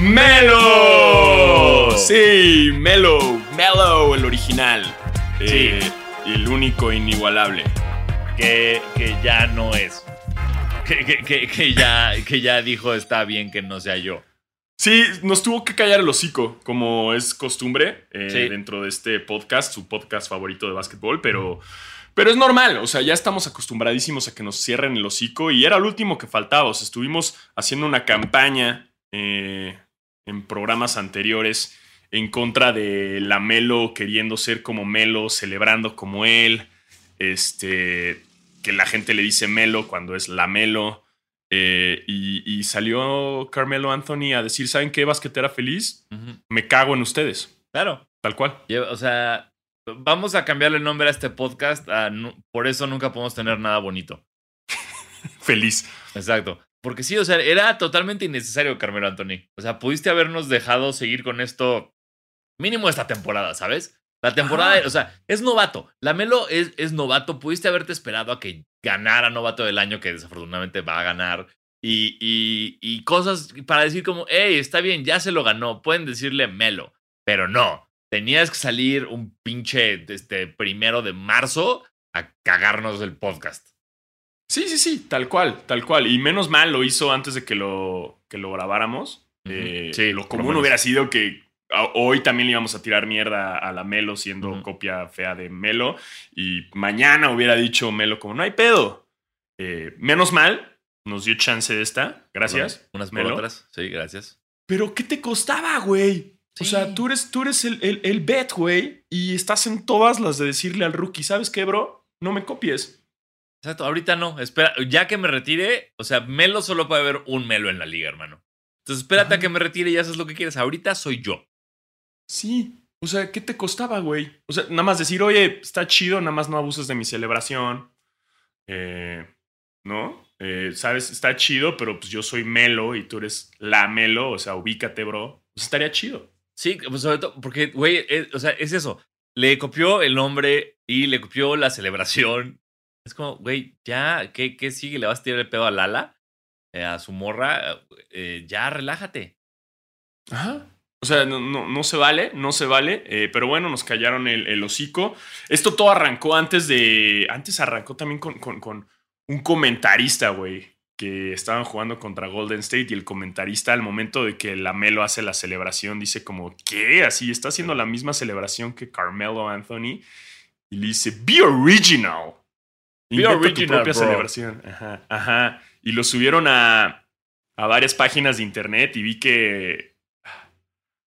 Melo. Sí, Melo, Melo, el original. Sí. Eh, el único inigualable. que, que ya no es. Que, que- ya, que ya dijo está bien que no sea yo. Sí, nos tuvo que callar el hocico, como es costumbre eh, Sí. dentro de este podcast, su podcast favorito de básquetbol, pero, pero es normal, o sea, ya estamos acostumbradísimos a que nos cierren el hocico y era el último que faltaba, o sea, estuvimos haciendo una campaña eh, en programas anteriores en contra de la Melo queriendo ser como Melo, celebrando como él, este, que la gente le dice Melo cuando es la Melo. Eh, y, y salió Carmelo Anthony a decir, ¿saben qué, basquetera feliz? Me cago en ustedes. Claro. Tal cual. O sea, vamos a cambiarle el nombre a este podcast. a por eso nunca podemos tener nada bonito. Feliz. Exacto. Porque sí, o sea, era totalmente innecesario, Carmelo Anthony. O sea, pudiste habernos dejado seguir con esto mínimo esta temporada, ¿sabes? La temporada, Ajá. o sea, es novato. La Melo es, es novato. Pudiste haberte esperado a que ganara novato del año, que desafortunadamente va a ganar. Y, y, y cosas para decir como, hey, está bien, ya se lo ganó. Pueden decirle Melo. Pero no. Tenías que salir un pinche este, primero de marzo a cagarnos el podcast. Sí, sí, sí, tal cual, tal cual. Y menos mal lo hizo antes de que lo, que lo grabáramos. Eh, Sí, lo común hubiera sido que hoy también le íbamos a tirar mierda a la Melo siendo copia fea de Melo. Y mañana hubiera dicho Melo como, no hay pedo. Eh, menos mal, nos dio chance de esta. Gracias. Unas por Melo. otras. Sí, gracias. Pero ¿qué te costaba, güey? O sea, tú eres, tú eres el, el, el bet, güey. Y estás en todas las de decirle al rookie, ¿sabes qué, bro? No me copies. Exacto, ahorita no. Espera, ya que me retire, o sea, Melo solo puede haber un Melo en la liga, hermano. Entonces, espérate a Ajá. que me retire y haces lo que quieres. Ahorita soy yo. Sí. O sea, ¿qué te costaba, güey? O sea, nada más decir, oye, está chido, nada más no abuses de mi celebración. Eh, ¿No? Eh, ¿Sabes? Está chido, pero pues yo soy Melo y tú eres la Melo. O sea, ubícate, bro. Pues estaría chido. Sí, pues sobre todo, porque, güey, es- o sea, es eso. Le copió el nombre y le copió la celebración. Es como, güey, ya, ¿qué, qué sigue? ¿Le vas a tirar el pedo a Lala? Eh, a su morra. Eh, ya, relájate. Ajá. O sea, no, no, no se vale, no se vale. eh, pero bueno, nos callaron el, el hocico. Esto todo arrancó antes de. Antes arrancó también con, con, con un comentarista, güey. Que estaban jugando contra Golden State y el comentarista, al momento de que la Melo hace la celebración, dice como, ¿qué? Así está haciendo la misma celebración que Carmelo Anthony. Y le dice, Be original. Inventa tu propia bro. celebración. Ajá, ajá. Y lo subieron a, a varias páginas de internet y vi que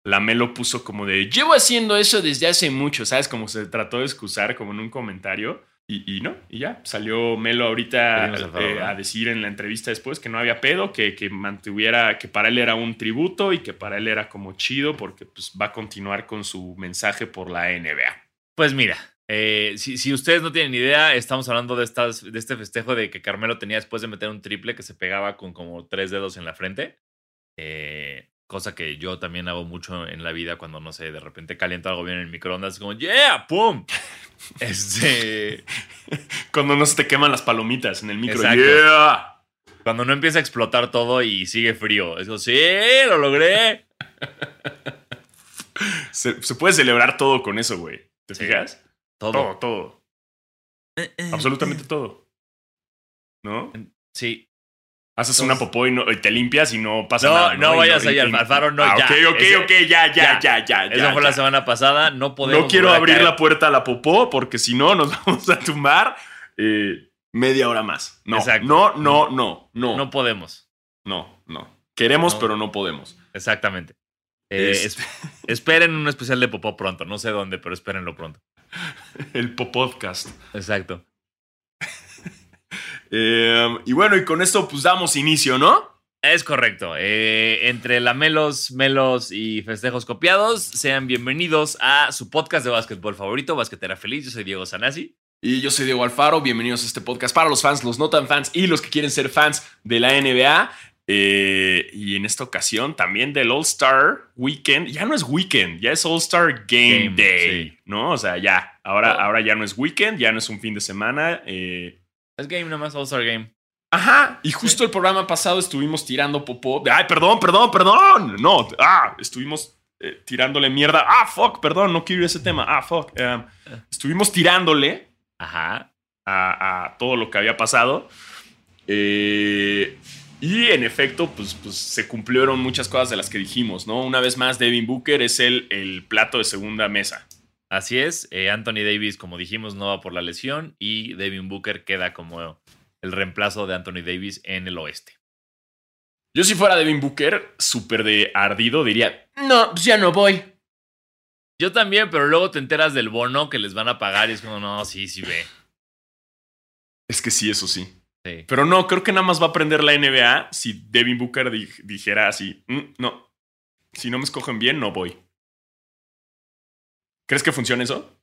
la Melo puso como de llevo haciendo eso desde hace mucho, ¿sabes? Como se trató de excusar como en un comentario. Y, y no, y ya, salió Melo ahorita eh, a decir en la entrevista después que no había pedo, que, que mantuviera, que para él era un tributo y que para él era como chido porque pues va a continuar con su mensaje por la NBA. Pues mira, eh, si, si ustedes no tienen idea, estamos hablando de, estas, de este festejo de que Carmelo tenía después de meter un triple que se pegaba con como tres dedos en la frente. Eh, cosa que yo también hago mucho en la vida cuando, no sé, de repente caliento algo bien en el microondas, es como, ¡yeah! ¡Pum! Este. Cuando no se te queman las palomitas en el micro. Exacto. ¡Yeah! Cuando no empieza a explotar todo y sigue frío. Es como, ¡sí! ¡Lo logré! Se, se puede celebrar todo con eso, güey. ¿Te Sí. fijas? Todo. Todo, todo. Absolutamente todo. ¿No? Sí. Haces Entonces- una popó y, no- y te limpias y no pasa No, nada. no Y vayas ahí, y- Alfaro, no, Ah, ya. Ok, ok, Ese- ok, ya, ya, ya. ya, ya. Eso ya, fue la semana pasada. No podemos. No quiero abrir caer. la puerta a la popó porque si no nos vamos a tumbar eh, media hora más. No, Exacto. no, no, no, no, No no, podemos. no, Queremos, No. pero no podemos. Exactamente. Eh, Es- es- esperen un especial de Popó pronto. No sé dónde, pero espérenlo pronto. El Popodcast. Exacto. Eh, y bueno, y con esto pues damos inicio, ¿no? Es correcto. Eh, entre lamelos, melos y festejos copiados, sean bienvenidos a su podcast de básquetbol favorito, Basquetera Feliz. Yo soy Diego Sanasi. Y yo soy Diego Alfaro, bienvenidos a este podcast para los fans, los no tan fans y los que quieren ser fans de la NBA. Eh, y en esta ocasión también del All Star Weekend. Ya no es Weekend, ya es All Star Game, Game, Day, sí. ¿no? O sea, ya, ahora, Oh. ahora ya no es Weekend, ya no es un fin de semana. eh, Es game nomás, All Star Game. Ajá, y justo el programa pasado estuvimos tirando popó. Ay, perdón, perdón, perdón. No, ah, estuvimos eh, tirándole mierda. Ah, fuck, perdón, no quiero ir a ese tema. Ah, fuck. Estuvimos tirándole Ajá. a, a todo lo que había pasado. Eh, y en efecto, pues, pues se cumplieron muchas cosas de las que dijimos, ¿no? Una vez más, Devin Booker es el, el plato de segunda mesa. Así es. eh, Anthony Davis, como dijimos, no va por la lesión. Y Devin Booker queda como el reemplazo de Anthony Davis en el oeste. Yo si fuera Devin Booker, súper de ardido, diría, no, pues ya no voy. Yo también, pero luego te enteras del bono que les van a pagar y es como, no, sí, sí ve. Es que sí, eso sí. Sí. Pero no, creo que nada más va a aprender la NBA si Devin Booker di- dijera así, "Mm, no, si no me escogen bien, no voy. ¿Crees que funciona eso?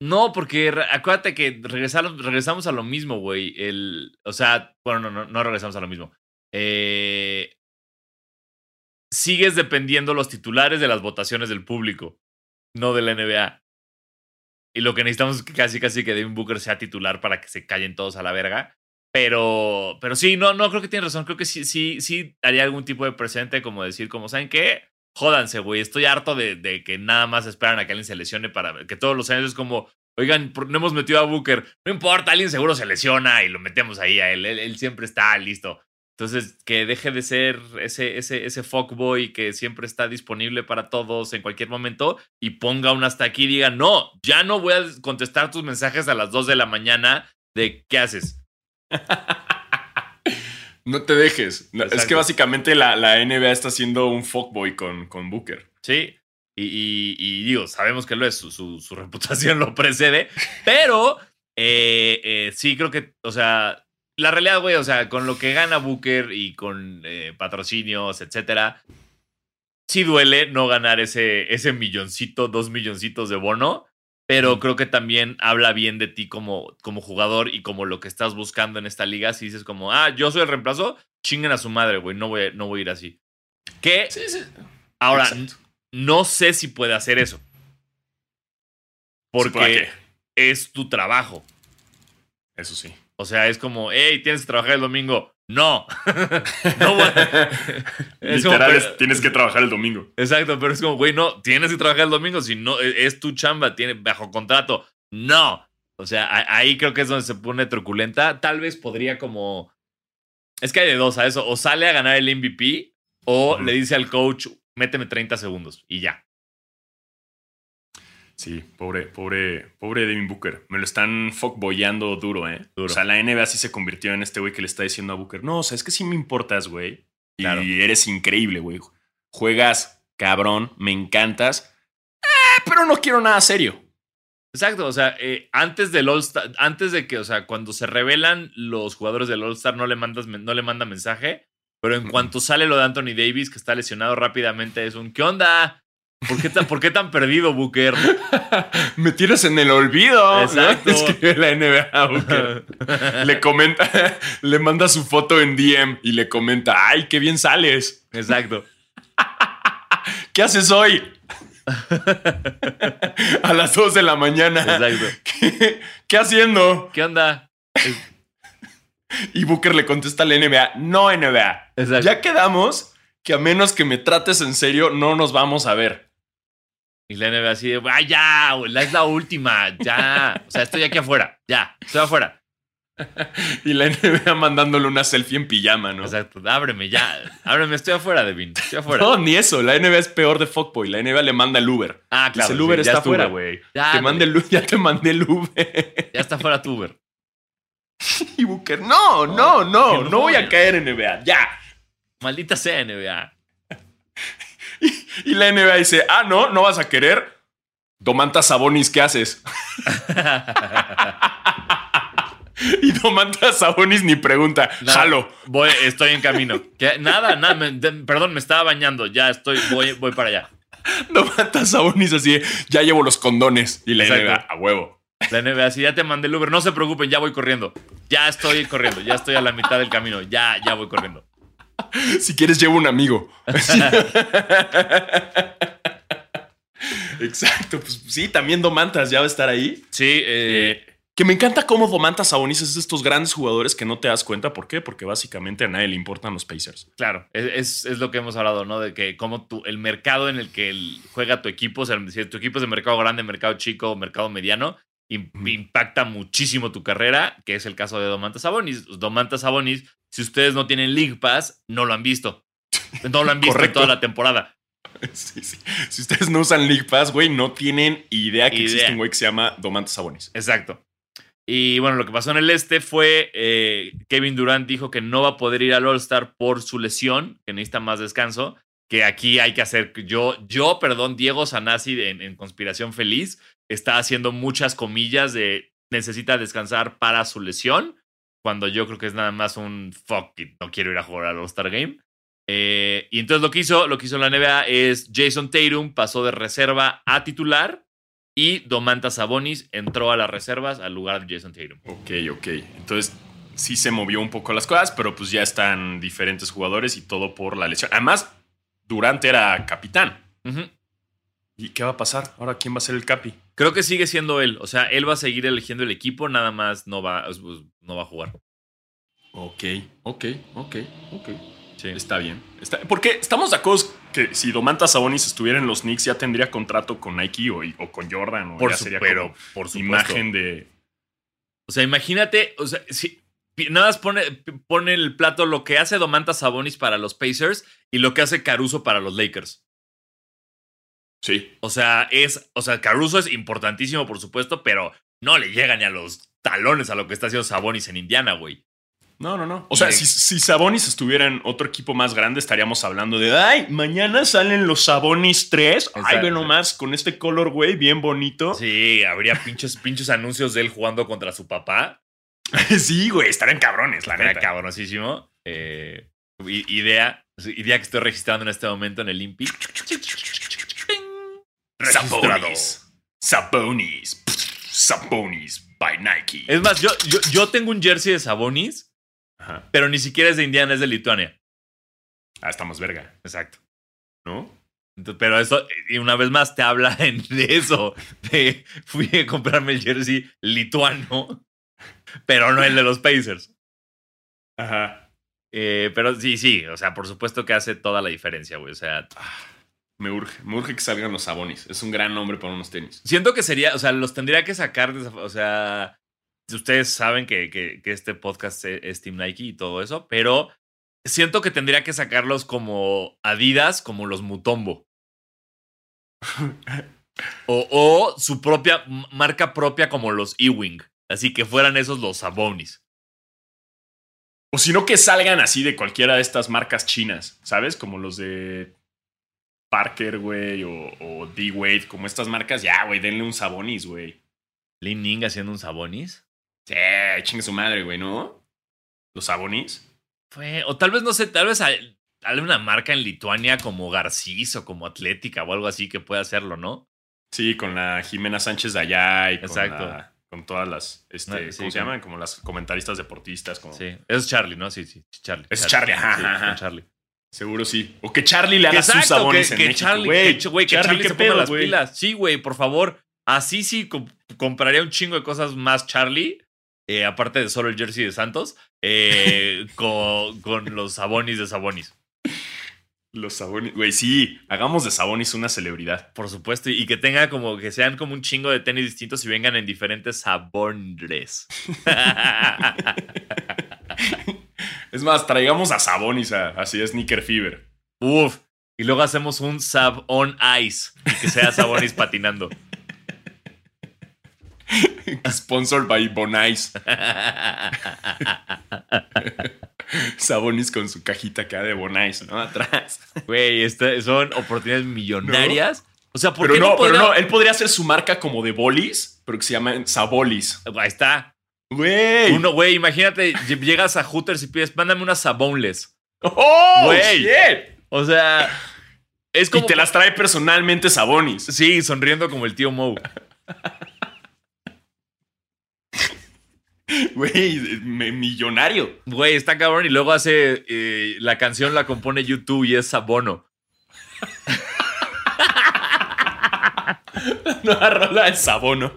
No, porque acuérdate que regresamos a lo mismo, güey. El, o sea, bueno, no, no, no regresamos a lo mismo. Eh, sigues dependiendo los titulares de las votaciones del público, no de la NBA. Y lo que necesitamos es que casi, casi que Devin Booker sea titular para que se callen todos a la verga. Pero, pero sí, no, no, creo que tienes razón. Creo que sí, sí, sí haría algún tipo de presente, como decir, como, ¿saben qué? Jódanse, güey. Estoy harto de, de que nada más esperan a que alguien se lesione para que todos los años es como, oigan, ¿por- no hemos metido a Booker. No importa, alguien seguro se lesiona y lo metemos ahí a él. Él, él siempre está listo. Entonces, que deje de ser ese, ese, ese fuckboy que siempre está disponible para todos en cualquier momento y ponga un hasta aquí y diga, no, ya no voy a contestar tus mensajes a las 2 de la mañana de qué haces. No te dejes. Es que básicamente la, la NBA está haciendo un fuckboy con, con Booker. Sí. Y, y- y digo, sabemos que lo es, su, su- su reputación lo precede, pero eh, eh, sí creo que, o sea, la realidad, güey, o sea, con lo que gana Booker y con eh, patrocinios, etcétera, sí duele no ganar ese, ese milloncito, dos milloncitos de bono, pero creo que también habla bien de ti como, como jugador y como lo que estás buscando en esta liga. Si dices como, ah, yo soy el reemplazo, chinguen a su madre, güey, no voy, a- no voy a ir así. Que Sí, sí. ahora, Exacto. no sé si puede hacer eso. Porque ¿para qué? es tu trabajo. Eso sí. O sea, es como, hey, tienes que trabajar el domingo. No. no voy a- Es como, Literal, pero- tienes que trabajar el domingo. Exacto, pero es como, güey, no, tienes que trabajar el domingo. Si no, e- es tu chamba, tiene bajo contrato. No. O sea, ahí creo que es donde se pone truculenta. Tal vez podría como. Es que hay de dos a eso. O sale a ganar el MVP o le dice al coach, méteme 30 segundos y ya. Sí, pobre, pobre, pobre Devin Booker. Me lo están fuckboyando duro, ¿eh? Duro. O sea, la NBA sí se convirtió en este güey que le está diciendo a Booker, no, o sea, es que sí me importas, güey. Y Claro. eres increíble, güey. Juegas, cabrón, me encantas. Eh, pero no quiero nada serio. Exacto, o sea, eh, antes del All-Star, antes de que, o sea, cuando se revelan los jugadores del All-Star, no le mandas, no le manda mensaje, pero en cuanto sale lo de Anthony Davis, que está lesionado rápidamente, es un ¿qué onda? ¿Por qué tan, ¿por qué tan perdido, Booker? Me tiras en el olvido. ¿no? Exacto. Escribe la NBA a Booker. le comenta, le manda su foto en DM y le comenta, ay, qué bien sales. Exacto. ¿Qué haces hoy? a las 2 de la mañana. Exacto. ¿Qué, qué haciendo? ¿Qué onda? Y Booker le contesta a la NBA, no NBA. Exacto. Ya quedamos que a menos que me trates en serio, no nos vamos a ver. Y la NBA así de, ¡ay, ya! güey, la- Es la última, ya. O sea, estoy aquí afuera, ya, estoy afuera. Y la NBA mandándole una selfie en pijama, ¿no? Exacto, ábreme, ya. Ábreme, estoy afuera, Devin, estoy afuera. No, ni eso. La NBA es peor de fuckboy. La NBA le manda el Uber. Ah, claro. Dice, el Uber sí, ya está afuera, güey. Ya, Te mandé el ya te mandé el Uber. Ya está fuera tu Uber. y Booker, no, no, no, que no voy a no. caer en NBA. Ya. Maldita sea NBA. Y la NBA dice, ah, no, no vas a querer. Domantas Sabonis, ¿qué haces? y Domantas Sabonis ni pregunta, Nada, jalo. Voy, estoy en camino. ¿Qué? Nada, nada. me- de- perdón, me estaba bañando. Ya estoy, voy, voy para allá. Domantas Sabonis así, ya llevo los condones. Y la Exacto. NBA, a huevo. La NBA, si ya te mandé el Uber, no se preocupen, ya voy corriendo. Ya estoy corriendo, ya estoy a la mitad del camino. Ya, ya voy corriendo. Si quieres, llevo un amigo. Exacto, pues sí, también Domantas ya va a estar ahí. Sí, eh, Que me encanta cómo Domantas Sabonis es de estos grandes jugadores que no te das cuenta. ¿Por qué? Porque básicamente a nadie le importan los Pacers. Claro, es, es lo que hemos hablado, ¿no? De que como tú, el mercado en el que juega tu equipo, o sea, si tu equipo es de mercado grande, mercado chico, mercado mediano, impacta muchísimo tu carrera, que es el caso de Domantas Sabonis. Domantas Sabonis, si ustedes no tienen League Pass, no lo han visto. No lo han visto en toda la temporada. Sí, sí. Si ustedes no usan League Pass, güey, no tienen idea que existe un güey que se llama Domantas Sabonis. Exacto. Y bueno, lo que pasó en el este fue eh, Kevin Durant dijo que no va a poder ir al All-Star por su lesión, que necesita más descanso, que aquí hay que hacer, yo, yo, perdón, Diego Sanasi en, Conspiración Feliz está haciendo muchas comillas de necesita descansar para su lesión, cuando yo creo que es nada más un fuck it, no quiero ir a jugar al All-Star Game. Eh, y entonces lo que hizo, lo que hizo la NBA es Jason Tatum pasó de reserva a titular y Domantas Sabonis entró a las reservas al lugar de Jason Tatum. Ok, ok. Entonces sí se movió un poco las cosas, pero pues ya están diferentes jugadores y todo por la lesión. Además, Durant era capitán. ¿Y qué va a pasar? Ahora, ¿quién va a ser el capi? Creo que sigue siendo él. O sea, él va a seguir eligiendo el equipo, nada más no va, no va a jugar. Ok, ok, ok, ok. Sí. Está bien. Está, porque estamos de acuerdo que si Domantas Sabonis estuviera en los Knicks ya tendría contrato con Nike o, o con Jordan. O por ya sería pero, por su imagen de. O sea, imagínate, o sea, si, nada más pone, pone el plato lo que hace Domantas Sabonis para los Pacers y lo que hace Caruso para los Lakers. Sí. O sea, es, o sea, Caruso es importantísimo, por supuesto, pero no le llega ni a los talones a lo que está haciendo Sabonis en Indiana, güey. No, no, no. O sea, si, si, Sabonis estuviera en otro equipo más grande, estaríamos hablando de, ay, mañana salen los Sabonis 3. Ay, ve nomás, con este color, güey, bien bonito. Sí, habría pinches, pinches anuncios de él jugando contra su papá. sí, güey, estarían cabrones, la Estaría cabrosísimo. Eh, idea, idea que estoy registrando en este momento en el Impi. Sabonis. Sabonis. Sabonis by Nike. Es más, yo, yo, yo tengo un jersey de Sabonis pero ni siquiera es de Indiana, es de Lituania. Ah, estamos verga. Exacto. ¿No? pero eso, y una vez más, te habla de eso. De, fui a comprarme el jersey lituano, pero no el de los Pacers. Ajá. Eh, pero sí, sí, o sea, por supuesto que hace toda la diferencia, güey. O sea. Me urge, me urge que salgan los Sabonis. Es un gran nombre para unos tenis. Siento que sería, o sea, los tendría que sacar, o sea, ustedes saben que, este podcast es Team Nike y todo eso, pero siento que tendría que sacarlos como Adidas, como los Mutombo. o, su propia marca propia como los Ewing. Así que fueran esos los Sabonis. O si no, que salgan así de cualquiera de estas marcas chinas, ¿sabes? Como los de Parker, güey, o, o D-Wade, como estas marcas. Ya, güey, denle un Sabonis, güey. Lin Ning haciendo un Sabonis. Sí, chingue su madre, güey, ¿no? Los Sabonis. Fue, o tal vez, no sé, tal vez hay, una marca en Lituania como Garcís o como Atlética o algo así que pueda hacerlo, ¿no? Sí, con la Jimena Sánchez de allá y con, todas las, este, ¿cómo se llaman? Como las comentaristas deportistas. Como... Sí, es Charlie, ¿no? Sí, sí, Charlie. Es Charlie, ajá, Charlie. Seguro sí. O que Charlie le haga sus sabones que, en Charlie, güey. Que, Charlie, se ponga las pilas. Sí, güey, por favor. Así sí compraría un chingo de cosas más Charlie eh, aparte de solo el jersey de Santos, eh, con, con, los Sabonis de Sabonis. Los Sabonis, güey, sí, hagamos de Sabonis una celebridad. Por supuesto, y que tenga como que sean como un chingo de tenis distintos y vengan en diferentes sabores. es más, traigamos a Sabonis a, así de Sneaker Fever. Uf, y luego hacemos un Sab on Ice y que sea Sabonis patinando. Sponsored by Bonais. Sabonis con su cajita acá de Bonais, ¿no? Atrás. Güey, son oportunidades millonarias. O sea, ¿por pero qué no, pero no, él podría hacer su marca como de bolis, pero que se llama Sabolis. Ahí está. Güey. Uno, güey, imagínate, llegas a Hooters y pides, mándame unas Sabonles. ¡Oh! Güey. O sea, es como. Y te las trae personalmente Sabonis. Sí, sonriendo como el tío Moe. Güey, millonario. Güey, está cabrón. Y luego hace. Eh, la canción la compone YouTube y es Sabono. la nueva rola es Sabono.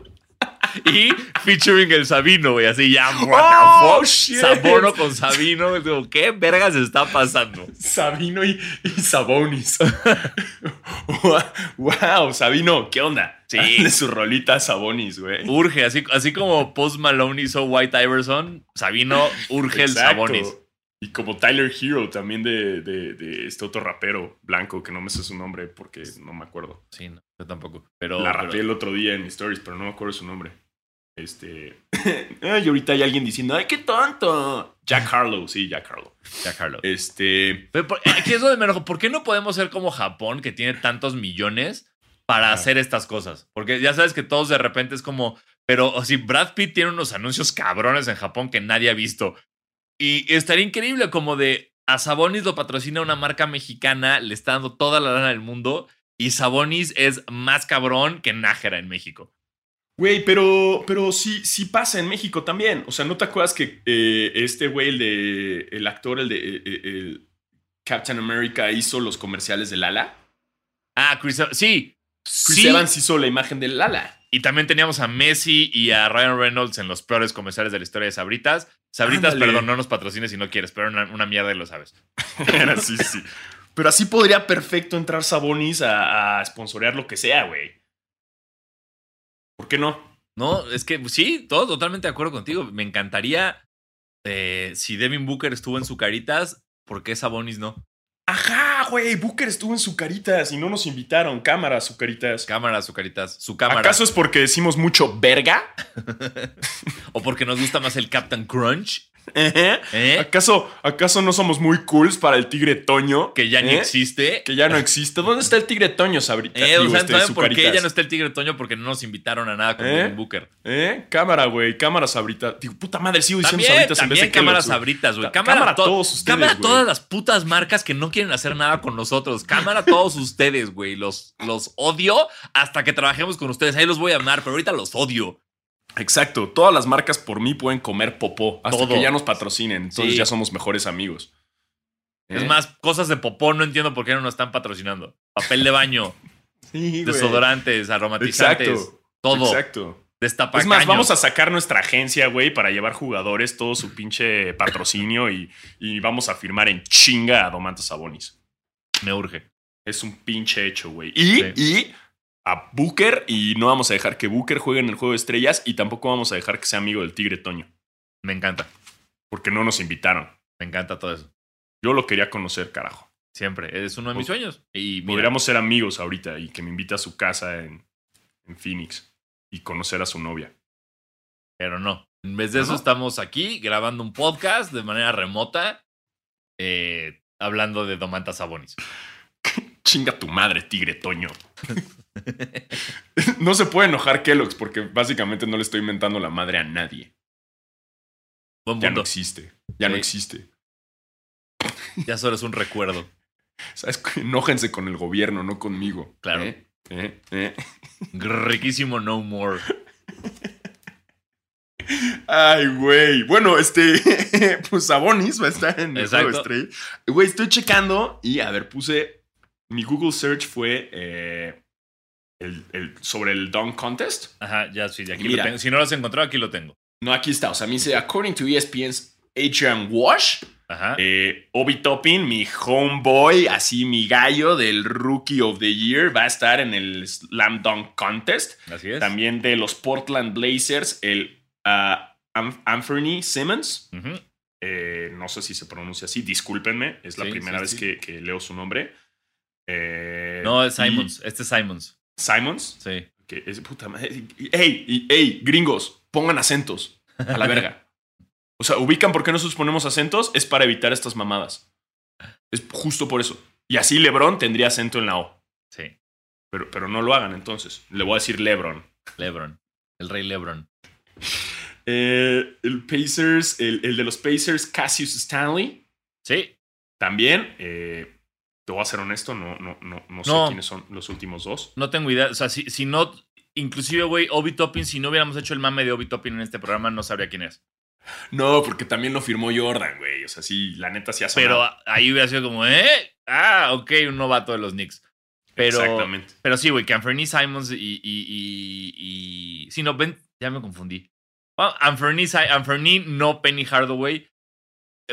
y featuring el Sabino, güey. Así ya, what Oh, the fuck. shit. Sabono con Sabino. Digo, ¿qué vergas está pasando? Sabino y, y Sabonis. wow, Sabino, ¿qué onda? Sí. Dale su rolita Sabonis, güey. Urge, así, así como Post Malone hizo White Iverson, Sabino urge el. Sabonis. Y como Tyler Hero también de, de- de este otro rapero blanco que no me sé su nombre porque no me acuerdo. Sí, no, yo tampoco. Pero, La pero- rapeé el otro día en stories, pero no me acuerdo su nombre. Este. Ay, ahorita hay alguien diciendo, ¡ay, qué tonto! Jack Harlow, sí, Jack Harlow. Jack Harlow. Este. Pero por- Aquí es donde me enojo. ¿Por qué no podemos ser como Japón, que tiene tantos millones para Ah. hacer estas cosas? Porque ya sabes que todos de repente es como. Pero o si Brad Pitt tiene unos anuncios cabrones en Japón que nadie ha visto. Y estaría increíble como de. A Sabonis lo patrocina una marca mexicana, le está dando toda la lana del mundo. Y Sabonis es más cabrón que Nájera en México. Güey, pero, pero sí, sí pasa en México también. O sea, ¿no te acuerdas que eh, este güey, el de. El actor, el de. eh, eh, el Captain America, hizo los comerciales de Lala? Ah, Chris Evans. Sí. Chris sí. Evans hizo la imagen de Lala. Y también teníamos a Messi y a Ryan Reynolds en los peores comerciales de la historia de Sabritas. Sabritas, Ándale. perdón, no nos patrocines si no quieres, pero una, una mierda y lo sabes. Era sí, sí. Pero así podría perfecto entrar Sabonis a, a sponsorear lo que sea, güey. ¿Por qué no? No, es que sí, todo totalmente de acuerdo contigo. Me encantaría eh, si Devin Booker estuvo en su caritas, ¿por qué Sabonis no? Ajá, güey. Booker estuvo en su caritas y no nos invitaron. Cámara, su caritas. Cámara, su caritas, su cámara. ¿Acaso es porque decimos mucho verga? o porque nos gusta más el Captain Crunch, ¿eh? ¿Acaso, ¿Acaso no somos muy cools para el tigre Toño? que ya ni ¿Eh? existe. Que ya no existe. ¿Dónde está el tigre Toño, Sabrita? Eh, Digo, o sea, este, ¿saben su por qué ya no está el Tigre Toño? Porque no nos invitaron a nada con ¿Eh? Devin Booker. ¿Eh? Cámara, güey. Cámara, Sabrita. Digo, puta madre, sigo diciendo También, Sabritas en vez de cámaras Kellogg's, güey. sabritas, güey. Cámara, cámara to- todos ustedes, cámara a güey. todas las putas marcas que no quieren hacer nada con nosotros. Cámara a todos ustedes, güey. Los, los odio hasta que trabajemos con ustedes. Ahí los voy a amar, pero ahorita los odio. Exacto. Todas las marcas por mí pueden comer popó hasta Todo. que ya nos patrocinen. Entonces Sí. ya somos mejores amigos. Es ¿Eh? más, cosas de popó no entiendo por qué no nos están patrocinando. Papel de baño, Sí, desodorantes, aromatizantes, Exacto. todo. Exacto. Destapacaños. Es más, vamos a sacar nuestra agencia, güey, para llevar jugadores, todo su pinche patrocinio y, y vamos a firmar en chinga a Domantas Sabonis. Me urge. Es un pinche hecho, güey. Y, Sí. y a Booker, y no vamos a dejar que Booker juegue en el juego de estrellas, y tampoco vamos a dejar que sea amigo del Tigre Toño, Me encanta. porque no nos invitaron. Me encanta todo eso. Yo lo quería conocer, carajo. Siempre. Es uno de mis sueños. Y mira, Podríamos ser amigos ahorita y que me invite a su casa en, en Phoenix y conocer a su novia. pero no. En vez de ¿No, eso, estamos aquí grabando un podcast de manera remota, eh, hablando de Domantas Sabonis. Chinga tu madre, Tigre Toño. no se puede enojar Kellogg's porque básicamente no le estoy inventando la madre a nadie. Buen Ya no existe. Ya no existe. Ya solo es un recuerdo. ¿Sabes? Enójense con el gobierno, no conmigo. Claro. ¿Eh? ¿Eh? ¿Eh? Riquísimo No More. Ay, güey. Bueno, este. pues Sabonis va a estar en el juego. Güey, estoy checando y a ver, puse. Mi Google search fue eh, el, el- sobre el Dunk Contest. Ajá, ya sí, aquí Mira. lo tengo. Si no lo has encontrado, aquí lo tengo. No, aquí está. O sea, me dice, according to ESPN's Adrian Wash, Ajá. eh, Obi Toppin, mi homeboy, así mi gallo del Rookie of the Year, va a estar en el Slam Dunk Contest. Así es. También de los Portland Blazers, el Am- Anthony Simmons. Eh, no sé si se pronuncia así, discúlpenme, es la Sí, primera sí, vez sí. Que, que leo su nombre. Eh, No, es y- Simons. Este es Simons. Simons. Sí. Que es puta madre. ¡Ey! ¡Ey! Gringos, pongan acentos. A la verga. O sea, ubican por qué nosotros ponemos acentos, es para evitar estas mamadas. Es justo por eso. Y así LeBron tendría acento en la O. Sí. Pero, pero no lo hagan entonces. Le voy a decir LeBron. Lebron. El rey Lebron. Eh, el Pacers, el, el de los Pacers, Cassius Stanley. Sí. También, eh, te voy a ser honesto, no, no, no, no sé No. quiénes son los últimos dos. No tengo idea. O sea, si, si no. Inclusive, güey, Obi Toppin, si no hubiéramos hecho el mame de Obi Toppin en este programa, no sabría quién es. No, porque también lo firmó Jordan, güey. O sea, sí, la neta sí ha Pero sonado. ahí hubiera sido como, ¿eh? Ah, ok, un novato de los Knicks. Pero, Exactamente. pero sí, güey, que Anthony Simons y, y, y, y- Sí, no, ven, Ya me confundí. Anthony, Anthony, no Penny Hardaway.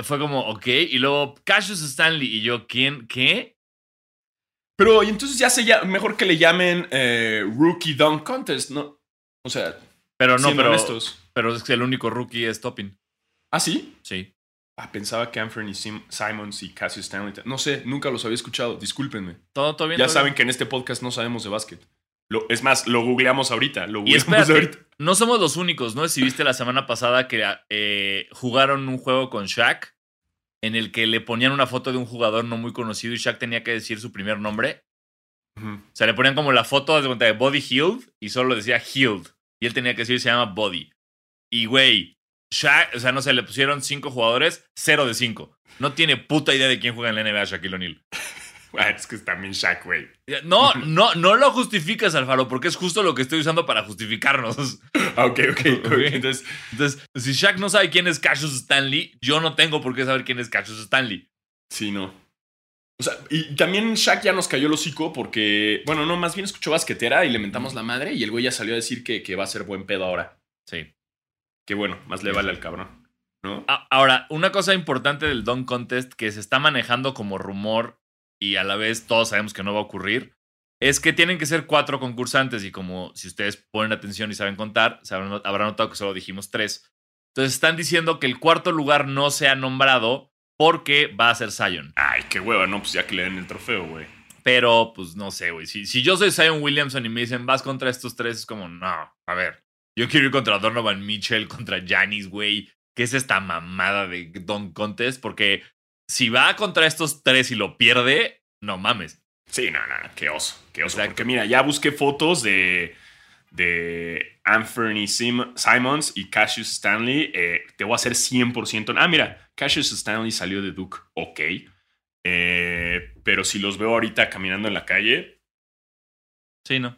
Fue como, ok. Y luego Cassius Stanley. Y yo, ¿quién? ¿Qué? Pero y entonces ya se mejor que le llamen eh, Rookie Dunk Contest, ¿no? O sea, Pero no, pero, honestos. pero es que el único rookie es Toppin. ¿Ah, sí? Sí. Ah, pensaba que Anthony Sim- Simons y Cassius Stanley. No sé, nunca los había escuchado. Discúlpenme. Todo, todo bien. Ya todo saben bien. que en este podcast no sabemos de básquet. Lo- es más, lo googleamos ahorita. Lo Y googleamos espérate, ahorita. no somos los únicos, ¿no? Si viste la semana pasada que eh, jugaron un juego con Shaq en el que le ponían una foto de un jugador no muy conocido y Shaq tenía que decir su primer nombre. Ujú. O sea, le ponían como la foto de cuenta, de Body Healed y solo decía Healed. Y él tenía que decir se llama Body. Y güey, Shaq, o sea, no sé, le pusieron cinco jugadores, cero de cinco. No tiene puta idea de quién juega en la NBA Shaquille O'Neal. Ah, es que también Shaq, güey. No, no, no lo justificas, Alfaro, porque es justo lo que estoy usando para justificarnos. Ah, ok, ok. Entonces, Entonces, si Shaq no sabe quién es Cassius Stanley, yo no tengo por qué saber quién es Cassius Stanley. sí, no. O sea, y también Shaq ya nos cayó el hocico porque, bueno, no, más bien escuchó basquetera y le mentamos la madre y el güey ya salió a decir que, que va a ser buen pedo ahora. Sí. Que bueno, más le vale al cabrón. ¿No? A- Ahora, una cosa importante del Dunk Contest que se está manejando como rumor y a la vez todos sabemos que no va a ocurrir, es que tienen que ser cuatro concursantes y como si ustedes ponen atención y saben contar, se habrán, not- habrán notado que solo dijimos tres. Entonces están diciendo que el cuarto lugar no sea nombrado porque va a ser Zion. Ay, qué hueva, no, pues ya que le den el trofeo, güey. Pero, pues no sé, güey. Si, si yo soy Zion Williamson y me dicen vas contra estos tres, es como, no, a ver. Yo quiero ir contra Donovan Mitchell, contra Janis, güey. ¿Qué es esta mamada de Don Contest? Porque si va contra estos tres y lo pierde, no mames. Sí, no, no, qué oso, qué oso. Exacto. Porque mira, ya busqué fotos de, de Anthony Sim- Simons y Cassius Stanley. Eh, te voy a hacer 100%. Ah, mira, Cassius Stanley salió de Duke, ok. Eh, pero si los veo ahorita caminando en la calle, Sí, ¿no?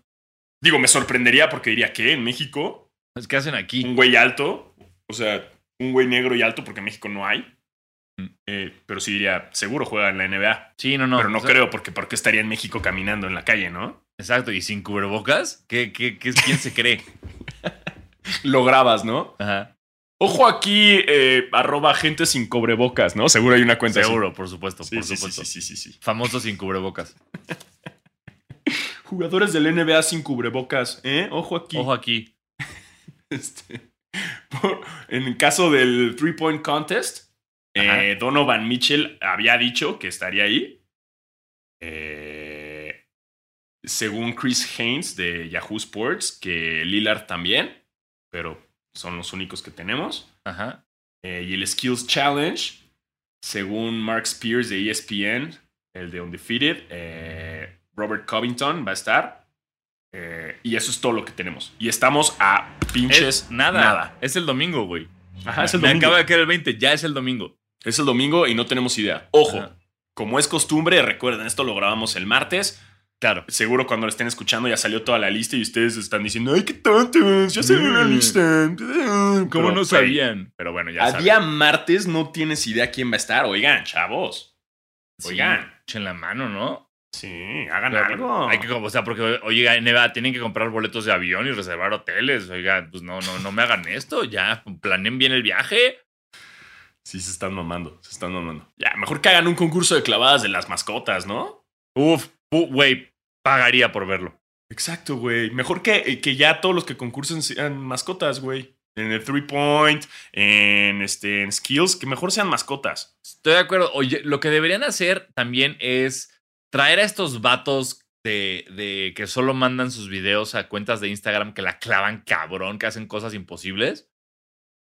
digo, me sorprendería porque diría que en México, Es que hacen aquí. un güey alto, o sea, un güey negro y alto, porque en México no hay. Eh, pero sí diría, seguro juega en la NBA. Sí, no, no. pero no O sea, creo, porque ¿por qué estaría en México caminando en la calle, no? Exacto. ¿Y sin cubrebocas? ¿Qué, qué, qué, ¿Quién se cree? Lo grabas, ¿no? Ajá. Ojo aquí, eh, arroba gente sin cobrebocas, ¿no? Seguro hay una cuenta así. Seguro, por supuesto, Sí, por sí, sí, supuesto. sí, sí, sí, sí. Famoso sin cubrebocas. Jugadores del NBA sin cubrebocas, ¿eh? Ojo aquí. Ojo aquí. Este, por- en el caso del Three Point Contest. Eh, Donovan Mitchell había dicho que estaría ahí. Eh, según Chris Haynes de Yahoo Sports, que Lillard también, pero son los únicos que tenemos. Ajá. Eh, y el Skills Challenge, según Mark Spears de ESPN, el de Undefeated, Robert Covington va a estar. Y eso es todo lo que tenemos. Y estamos a pinches Es nada. nada. Es el domingo, güey. Ajá, es el Me domingo. acaba de caer el 20, ya es el domingo. Es el domingo y no tenemos idea. Ojo, Ajá. como es costumbre, recuerden, esto lo grabamos el martes. Claro. Seguro cuando lo estén escuchando ya salió toda la lista y ustedes están diciendo, ¡ay, qué tontos! Ya salió la Mm. lista. ¿Cómo Pero, no sabían? Pero bueno, ya A día martes no tienes idea quién va a estar. Oigan, chavos. Sí, Oigan. echen la mano, ¿no? Sí, hagan Pero, algo. Hay que, o sea, porque, oiga, NBA, tienen que comprar boletos de avión y reservar hoteles. Oiga, pues no, no, no me hagan esto. Ya, planeen bien el viaje. Sí, se están mamando, se están mamando. Ya, mejor que hagan un concurso de clavadas de las mascotas, ¿no? Uf, güey, pagaría por verlo. Exacto, güey. Mejor que, eh, que ya todos los que concursen sean mascotas, güey. En el three point, en, este, en skills, que mejor sean mascotas. Estoy de acuerdo. Oye, lo que deberían hacer también es traer a estos vatos de, de que solo mandan sus videos a cuentas de Instagram que la clavan cabrón, que hacen cosas imposibles.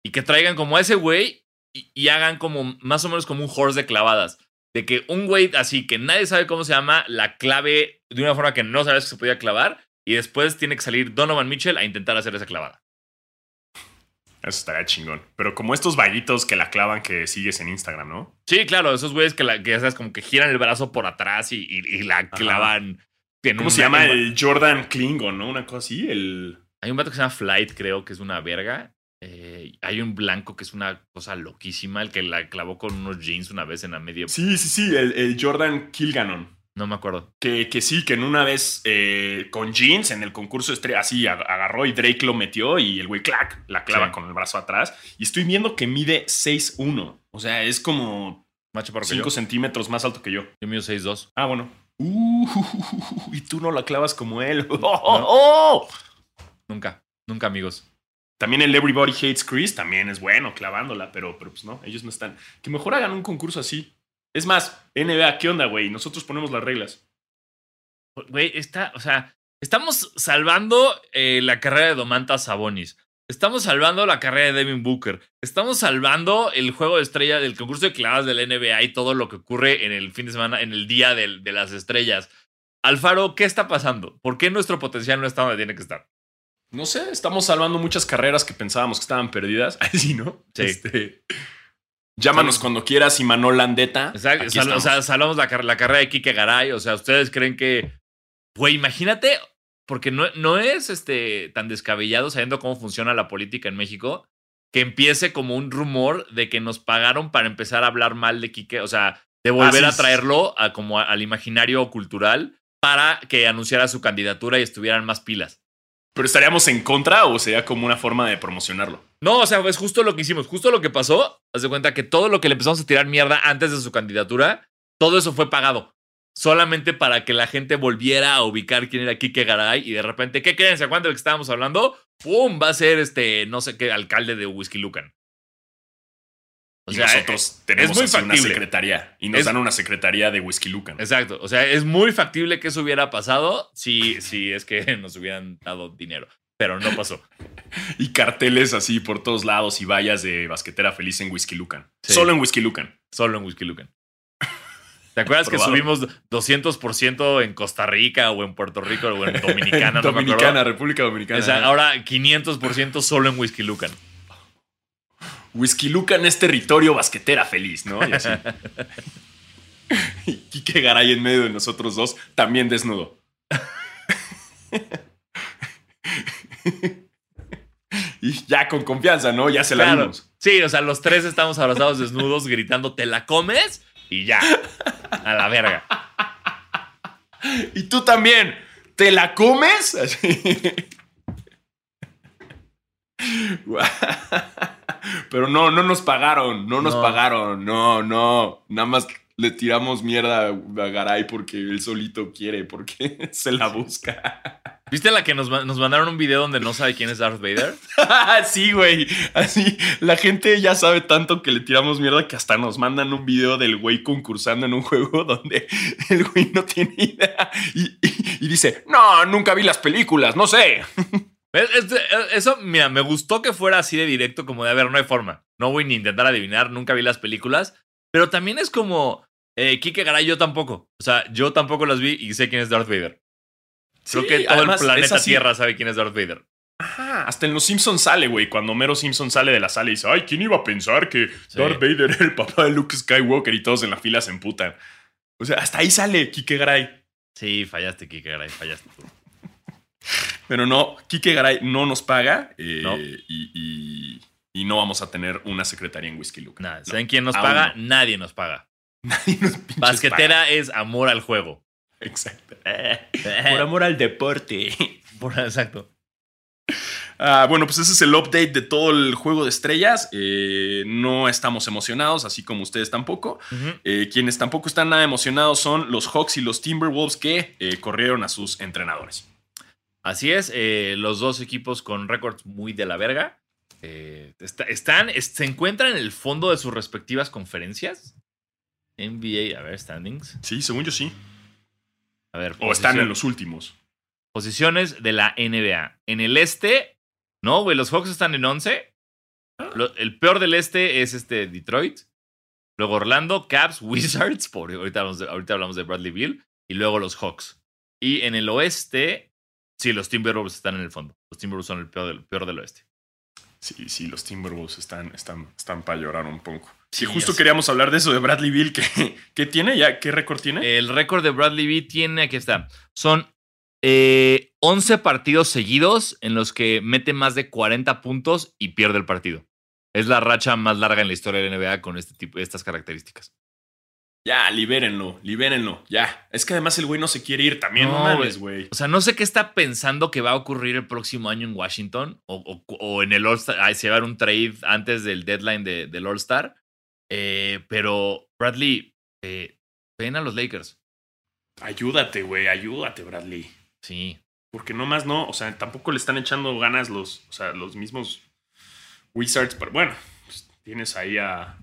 Y que traigan como a ese güey y, y hagan como más o menos como un horse de clavadas. De que un güey así que nadie sabe cómo se llama, la clave de una forma que no sabes que se podía clavar. Y después tiene que salir Donovan Mitchell a intentar hacer esa clavada. Eso estaría chingón. Pero como estos vaguitos que la clavan que sigues en Instagram, ¿no? Sí, claro, esos güeyes que, la, que ya sabes, como que giran el brazo por atrás y, y- y la clavan. ¿Cómo se llama? El Jordan Klingon, ¿no? Una cosa así. El. Hay un vato que se llama Flight, creo que es una verga. Eh, hay un blanco que es una cosa loquísima, el que la clavó con unos jeans una vez en la media. Sí, sí, sí. El, el Jordan Kilganon. No me acuerdo. Que, que sí, que en una vez eh, con jeans en el concurso estrella, así ag- agarró y Drake lo metió y el güey, clac, la clava Sí. con el brazo atrás. Y estoy viendo que mide 6'1. O sea, es como Macho porque yo. 5 centímetros más alto que yo. Yo mido 6'2. Ah, bueno. Uh, y tú no la clavas como él. Oh, oh, oh. Nunca. Nunca, amigos. También el Everybody Hates Chris también es bueno clavándola, pero, pero pues no, ellos no están. Que mejor hagan un concurso así. Es más, NBA, ¿qué onda, güey? Nosotros ponemos las reglas. Güey, está, o sea, estamos salvando eh, la carrera de Domantas Sabonis. Estamos salvando la carrera de Devin Booker. Estamos salvando el juego de estrella del concurso de clavadas del NBA y todo lo que ocurre en el fin de semana, en el día del- de las estrellas. Alfaro, ¿qué está pasando? ¿Por qué nuestro potencial no está donde tiene que estar? No sé, estamos salvando muchas carreras que pensábamos que estaban perdidas. Así, ¿no? Sí. Este, llámanos Sal- cuando quieras, Imanol Landeta. Exacto, sal- o sea, salvamos la, car- la carrera de Kike Garay. O sea, ¿ustedes creen que. Güey, imagínate, porque no, no es este, tan descabellado sabiendo cómo funciona la política en México, que empiece como un rumor de que nos pagaron para empezar a hablar mal de Kike. O sea, de volver a traerlo a, como a- al imaginario cultural para que anunciara su candidatura y estuvieran más pilas. ¿Pero estaríamos en contra o sería como una forma de promocionarlo? No, o sea, es justo lo que hicimos, justo lo que pasó. Haz de cuenta que todo lo que le empezamos a tirar mierda antes de su candidatura, todo eso fue pagado. Solamente para que la gente volviera a ubicar quién era Kike Garay y de repente, ¿qué creen? ¿Se acuerdan de lo que estábamos hablando? ¡Pum! Va a ser este, no sé qué, alcalde de Whisky Lucan. O y sea, nosotros tenemos muy así una secretaría. Y nos Es- dan una secretaría de Whisky Lucan. Exacto. O sea, es muy factible que eso hubiera pasado si, si es que nos hubieran dado dinero. Pero no pasó. Y carteles así por todos lados y vallas de basquetera feliz en Whisky Lucan. Sí. Solo en Whisky Lucan. Solo en Whisky Lucan. ¿Te acuerdas que subimos 200% en Costa Rica o en Puerto Rico o en Dominicana? no me Dominicana? República Dominicana. O sea, ahora 500% solo en Whisky Lucan. Whisky Lucan es territorio basquetera feliz, ¿no? Y así. y Kike Garay en medio de nosotros dos, también desnudo. y ya con confianza, ¿no? Ya se la Claro. dimos. Sí, o sea, los tres estamos abrazados desnudos gritando, ¿te la comes? Y ya. A la verga. Y tú también, ¿te la comes? Así. Pero no, no nos pagaron, no nos No. pagaron, no, no. Nada más le tiramos mierda a Garay porque él solito quiere, porque se la busca. ¿Viste la que nos, nos mandaron un video donde no sabe quién es Darth Vader? sí, güey. Así, la gente ya sabe tanto que le tiramos mierda que hasta nos mandan un video del güey concursando en un juego donde el güey no tiene idea y, y- y dice, no, nunca vi las películas, no sé. Es- Eso, mira, me gustó que fuera así de directo, como de, a ver, no hay forma. No voy ni a intentar adivinar, nunca vi las películas. Pero también es como, eh, Kike Garay, yo tampoco. O sea, yo tampoco las vi y sé quién es Darth Vader. Creo Sí, que todo además, el planeta. Tierra sabe quién es Darth Vader. Ajá, hasta en Los Simpsons sale, güey. Cuando Mero Simpson sale de la sala y dice, ay, ¿quién iba a pensar que Sí. Darth Vader era el papá de Luke Skywalker y todos en la fila se emputan? O sea, hasta ahí sale Kike Garay. Sí, fallaste, Kike Garay, fallaste tú. Pero no, Kike Garay no nos paga eh, No. Y, y- y no vamos a tener una secretaria en Whisky Luke. Nada, No, ¿saben quién nos paga? no. Nadie nos paga. Nadie nos pinches Basquetera es amor al juego. paga. Exacto. Por amor al deporte. Por- Exacto. Ah, bueno, pues ese es el update de todo el juego de estrellas. Eh, no estamos emocionados, así como ustedes tampoco. Eh, quienes tampoco están nada emocionados son los Hawks y los Timberwolves que eh, corrieron a sus entrenadores. Así es, eh, los dos equipos con récords muy de la verga. eh, está- están, es- se encuentran en el fondo de sus respectivas conferencias. NBA, a ver, standings. Sí, según yo sí. A ver, O están en los últimos. posiciones de la NBA. En el este, no, güey, los Hawks están en 11. Lo- el peor del este es este Detroit. Luego Orlando, Caps, Wizards, por, ahorita, hablamos de, ahorita hablamos de Bradley Bill. Y luego los Hawks. Y en el oeste, sí, los Timberwolves están en el fondo. Los Timberwolves son el peor del, peor del oeste. Sí, sí, los Timberwolves están, están, están para llorar un poco. Sí, justo sé. queríamos hablar de eso de Bradley Bill. que qué tiene ya? ¿Qué récord tiene? El récord de Bradley Beal tiene, aquí está, son eh, 11 partidos seguidos en los que mete más de 40 puntos y pierde el partido. Es la racha más larga en la historia de la NBA con este tipo, estas características. Ya, libérenlo, libérenlo, ya. Es que además el güey no se quiere ir también, no, No, mames, güey. O sea, no sé qué está pensando que va a ocurrir el próximo año en Washington o, o- o en el All-Star. Se va a dar un trade antes del deadline de- del All-Star. Eh, pero, Bradley, eh, ven a los Lakers. Ayúdate, güey, ayúdate, Bradley. Sí. Porque nomás no, o sea, tampoco le están echando ganas los, o sea, los mismos Wizards, pero bueno, pues, tienes ahí a,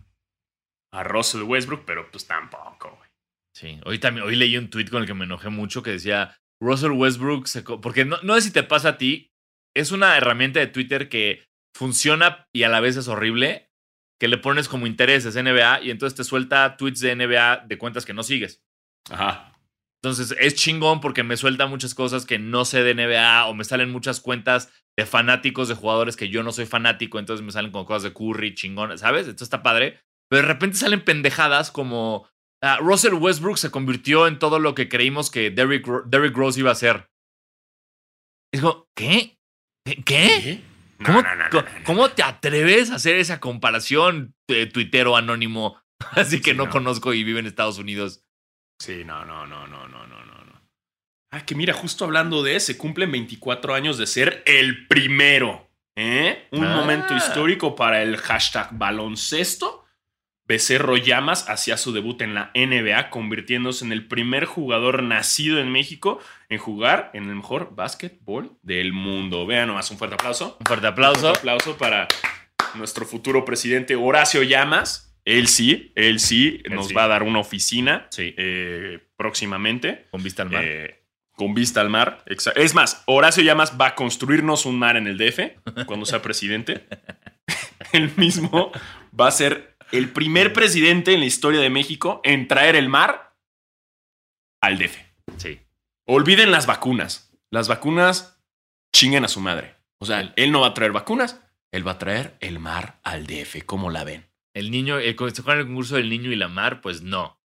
a Russell Westbrook, pero pues tampoco, güey. Sí, hoy también, hoy leí un tweet con el que me enojé mucho que decía Russell Westbrook se porque no, no sé si te pasa a ti, es una herramienta de Twitter que funciona y a la vez es horrible, que le pones como intereses NBA y entonces te suelta tweets de NBA de cuentas que no sigues. Ajá. Entonces es chingón porque me suelta muchas cosas que no sé de NBA o me salen muchas cuentas de fanáticos de jugadores que yo no soy fanático, entonces me salen con cosas de Curry, chingón, ¿sabes? Entonces está padre. Pero de repente salen pendejadas como ah, Russell Westbrook se convirtió en todo lo que creímos que Derrick, Derrick Rose iba a ser. Es como, ¿qué? ¿Qué? ¿Qué? ¿Cómo, ¿Cómo, te atreves a hacer esa comparación, eh, tuitero anónimo? Así que no, conozco y vive en Estados Unidos. Sí, no, no, no, no, no, no, no. Ah, que mira, justo hablando de se cumplen 24 años de ser el primero. ¿eh? Un momento ah. histórico para el hashtag baloncesto Becerro Llamas hacía su debut en la NBA, convirtiéndose en el primer jugador nacido en México en jugar en el mejor básquetbol del mundo. Vean nomás, un fuerte aplauso. Un fuerte aplauso. Un fuerte aplauso para nuestro futuro presidente Horacio Llamas. Él sí, él sí, Él nos sí. va a dar una oficina Sí. eh, próximamente. Con vista al mar. eh, con vista al mar. Es más, Horacio Llamas va a construirnos un mar en el DF cuando sea presidente. Él mismo va a ser el primer presidente en la historia de México en traer el mar al DF. sí. Olviden las vacunas. Las vacunas chinguen a su madre. O sea, él no va a traer vacunas, él va a traer el mar al DF. ¿Cómo la ven? El niño, el, ¿se acuerdan del concurso del niño y la mar? Pues no.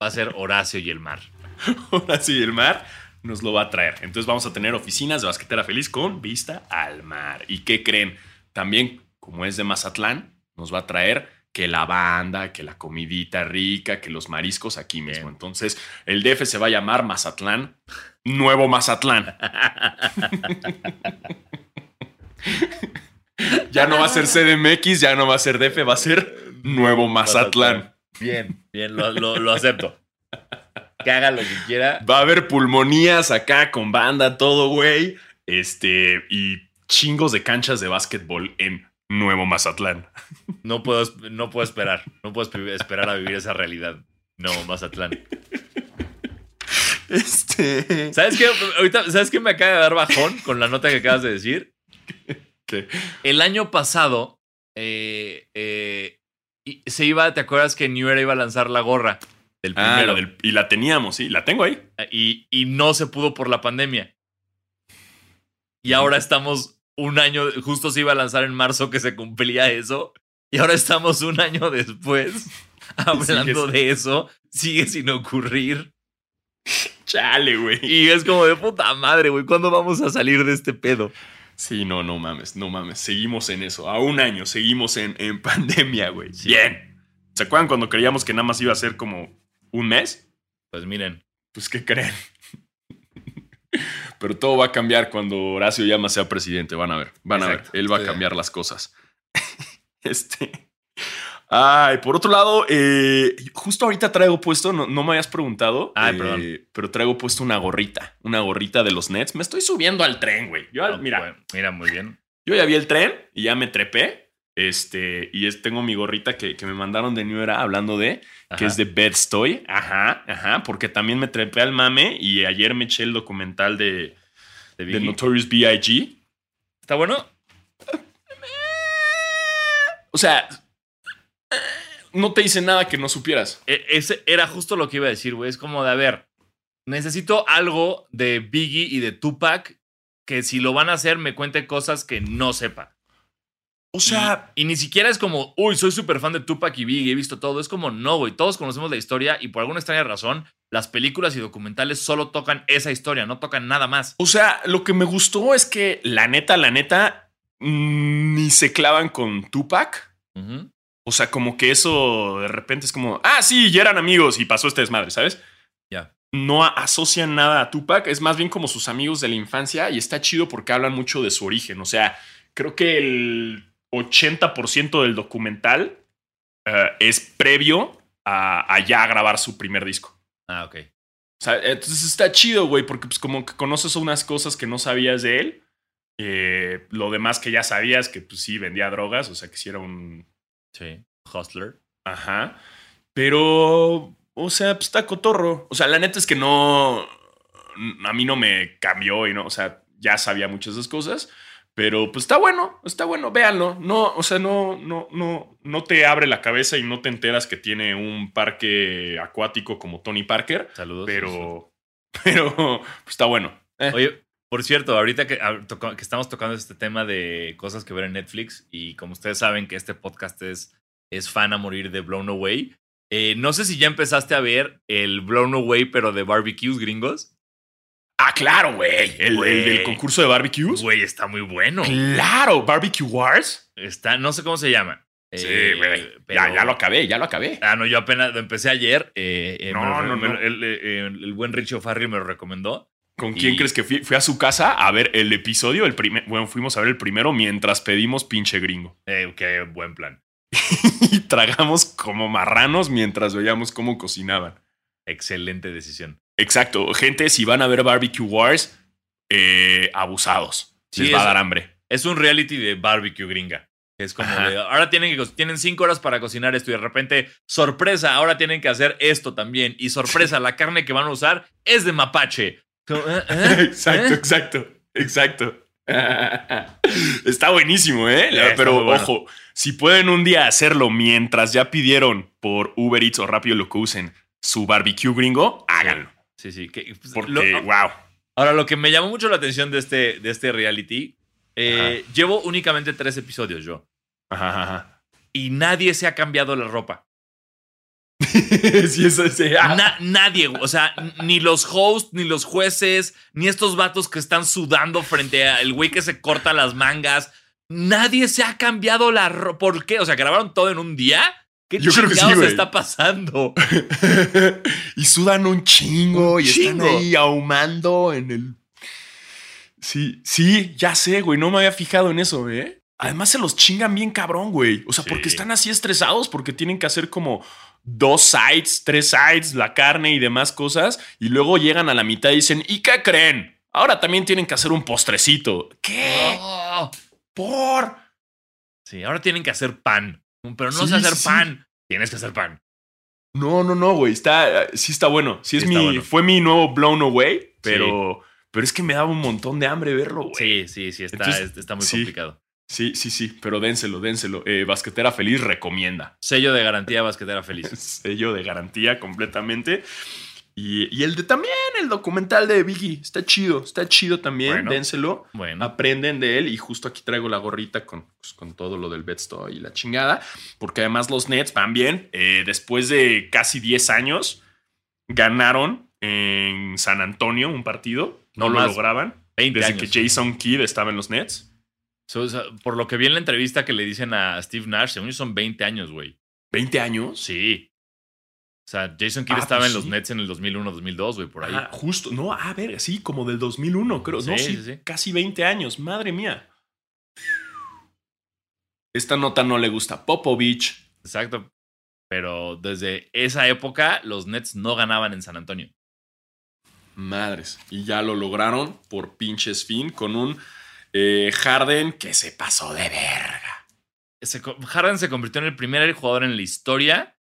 Va a ser Horacio y el mar. Ahora sí, el mar nos lo va a traer. Entonces vamos a tener oficinas de basquetera feliz con vista al mar. ¿Y qué creen? También, como es de Mazatlán, nos va a traer que la banda, que la comidita rica, que los mariscos aquí mismo. Bien. Entonces, el DF se va a llamar Mazatlán, Nuevo Mazatlán. Ya no va a ser CDMX, ya no va a ser DF, va a ser Nuevo Mazatlán. Bien, bien, lo, lo- lo acepto. Que haga lo que quiera. Va a haber pulmonías acá con banda, todo, güey. Este, y chingos de canchas de básquetbol en Nuevo Mazatlán. No puedo, no puedo esperar. No puedo espe- esperar a vivir esa realidad. No, Mazatlán. Este. ¿Sabes qué? Ahorita, ¿sabes qué me acaba de dar bajón con la nota que acabas de decir? ¿Qué? El año pasado eh, eh, se iba, ¿te acuerdas que New Era iba a lanzar la gorra del Ah, primero? del- y la teníamos, sí, la tengo ahí. y, y no se pudo por la pandemia. Y ahora estamos un año, justo se iba a lanzar en marzo que se cumplía eso. Y ahora estamos un año después hablando de eso. Sigue sin ocurrir. Chale, güey. Y es como de puta madre, güey. ¿Cuándo vamos a salir de este pedo? Sí, no, no mames, no mames. Seguimos en eso. A un año, seguimos en, en pandemia, güey. Sí. Bien. ¿Se acuerdan cuando creíamos que nada más iba a ser como un mes? Pues miren, Pues, ¿qué creen? Pero todo va a cambiar cuando Horacio Llama sea presidente. Van a ver, van a ver. Él va a cambiar las cosas. este. Ay, por otro lado, eh, justo ahorita traigo puesto, no, no me habías preguntado, Ay, eh, perdón. pero traigo puesto una gorrita, una gorrita de los Nets. Me estoy subiendo al tren, güey. Yo, no, mira, bueno, mira, muy bien. yo ya vi el tren y ya me trepé. Este, y es, tengo mi gorrita que, que me mandaron de New Era hablando de que es de Bed Stoy. Ajá, ajá, porque también me trepé al mame y ayer me eché el documental de, De. Notorious B.I.G. ¿Está bueno? O sea, no te dice nada que no supieras. E- Ese era justo lo que iba a decir, güey. Es como de, a ver, necesito algo de Biggie y de Tupac que si lo van a hacer me cuente cosas que no sepa. O sea, Y, y ni siquiera es como, uy, soy súper fan de Tupac y Biggie, he visto todo. Es como, no, güey, todos conocemos la historia y por alguna extraña razón, las películas y documentales solo tocan esa historia, no tocan nada más. o sea, lo que me gustó es que la neta, la neta, ni se clavan con Tupac. O sea, como que eso de repente es como, ah, sí, ya eran amigos y pasó este desmadre, ¿sabes? Ya. No asocian nada a Tupac, es más bien como sus amigos de la infancia y está chido porque hablan mucho de su origen. O sea, creo que el 80% del documental eh, es previo a, a ya grabar su primer disco. Ah, ok. O sea, entonces está chido, güey, porque pues como que conoces unas cosas que no sabías de él. Eh, lo demás que ya sabías, que pues sí, vendía drogas, o sea, que sí era un... Sí. Hustler. Ajá. Pero, o sea, pues está cotorro. O sea, la neta es que no... A mí no me cambió y no, o sea, ya sabía muchas de esas cosas. Pero pues está bueno, está bueno, véanlo. No, o sea, no, no, no, no te abre la cabeza y no te enteras que tiene un parque acuático como Tony Parker. Saludos. Pero, pero, pues está bueno. Eh, Oye, por cierto, ahorita que, ah, que estamos tocando este tema de cosas que ver en Netflix y como ustedes saben que este podcast es, es fan a morir de Blown Away, eh, no sé si ya empezaste a ver el Blown Away pero de barbecues gringos. Ah, claro, güey. El, el concurso de barbecues. Güey, está muy bueno. Claro, Barbecue Wars. Está, no sé cómo se llama. Sí, Eh, güey. Ya, ya lo acabé, ya lo acabé. Ah, no, yo apenas lo empecé ayer. eh, eh, No, lo- no, lo- no. El, el buen Richie Farri me lo recomendó. ¿Con quién Y- crees que fui? Fui a su casa a ver el episodio, el primer, bueno, fuimos a ver el primero mientras pedimos pinche gringo. Eh, qué buen plan. y tragamos como marranos mientras veíamos cómo cocinaban. Excelente decisión. Exacto, gente, si van a ver Barbecue Wars, eh, abusados. Sí, Les va a dar hambre. Es un reality de barbecue gringa. Es como de, ahora tienen que tienen cinco horas para cocinar esto y de repente, sorpresa, ahora tienen que hacer esto también. Y sorpresa, la carne que van a usar es de mapache. ¿eh? ¿eh? exacto, exacto, exacto. Está buenísimo, ¿eh? Pero bueno. ojo, si pueden un día hacerlo mientras ya pidieron por Uber Eats o Rápido lo que usen su barbecue gringo, háganlo. Sí, sí. que- pues, Porque, lo- wow. ahora, lo que me llamó mucho la atención de este, de este reality, eh, llevo únicamente tres episodios yo. Ajá, ajá. Y nadie se ha cambiado la ropa. sí, eso sí. Ah. Na- nadie, o sea, ni los hosts, ni los jueces, ni estos vatos que están sudando frente al güey que se corta las mangas. Nadie se ha cambiado la ropa. ¿Por qué? O sea, grabaron todo en un día. ¿Qué Yo creo que sí, güey. está pasando? y sudan un chingo Un y chingo. están ahí ahumando en el. Sí, sí, ya sé, güey. No me había fijado en eso, ¿eh? Además se los chingan bien cabrón, güey. O sea, Sí. porque están así estresados, porque tienen que hacer como dos sides, tres sides, la carne y demás cosas. Y luego llegan a la mitad y dicen, ¿y qué creen? Ahora también tienen que hacer un postrecito. ¿Qué? Oh. ¿Por? Sí, ahora tienen que hacer pan. Pero no Sí, sé hacer sí, pan. Tienes que hacer pan. No, no, no, güey. Está, sí está bueno. Sí, es está mi, bueno. fue mi nuevo blown away, pero, pero es que me daba un montón de hambre verlo, güey. Sí, sí, sí, está, Entonces, está muy complicado. Sí, sí, sí, pero dénselo, dénselo. Eh, Basquetera Feliz recomienda. Sello de garantía basquetera feliz. Sello de garantía completamente. Y, y el de también, el documental de Biggie. Está chido, está chido también. Bueno. Dénselo. Bueno, Aprenden de él. Y justo aquí traigo la gorrita con, pues, con todo lo del Bedstoy y la chingada. Porque además los Nets van bien. Eh, después de casi 10 años, ganaron en San Antonio un partido. No No lo lograban. 20 Desde años. que Jason Kidd estaba en los Nets. So, o sea, por lo que vi en la entrevista que le dicen a Steve Nash, según yo son 20 años, güey. 20 años. Sí. O sea, Jason Kidd Ah, estaba pues en los sí. Nets en el 2001, 2002, güey, por ahí. Ah, justo, no, a ver, sí, como del 2001, creo. no, Sí, sí, sí, sí. casi 20 años, madre mía. Esta nota no le gusta a Popovich. Exacto. Pero desde esa época, los Nets no ganaban en San Antonio. Madres. Y ya lo lograron por pinches fin con un eh, Harden que se pasó de verga. Harden se convirtió en el primer jugador en la historia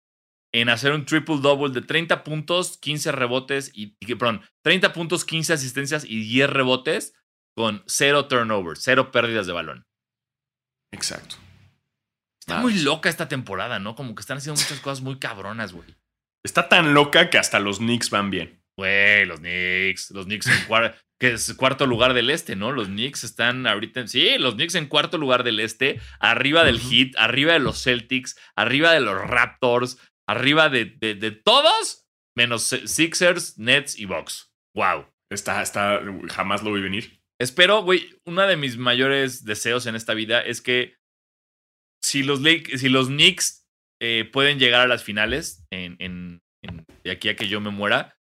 en hacer un triple double de 30 puntos, 15 rebotes y, perdón, 30 puntos, 15 asistencias y 10 rebotes con cero turnovers, cero pérdidas de balón. Exacto. Está muy loca esta temporada, ¿no? Como que están haciendo muchas cosas muy cabronas, güey. Está tan loca que hasta los Knicks van bien. Güey, los Knicks, los Knicks en cuar- que es cuarto lugar del este, ¿no? Los Knicks están ahorita, en- sí, los Knicks en cuarto lugar del este, arriba del Ujú. Heat, arriba de los Celtics, arriba de los Raptors, arriba de, de, de todos, menos Sixers, Nets y Bucks. Wow. Está, está, jamás lo vi venir. Espero, güey, uno de mis mayores deseos en esta vida es que si los, Lake- si los Knicks eh, pueden llegar a las finales en, en- en- de aquí a que yo me muera,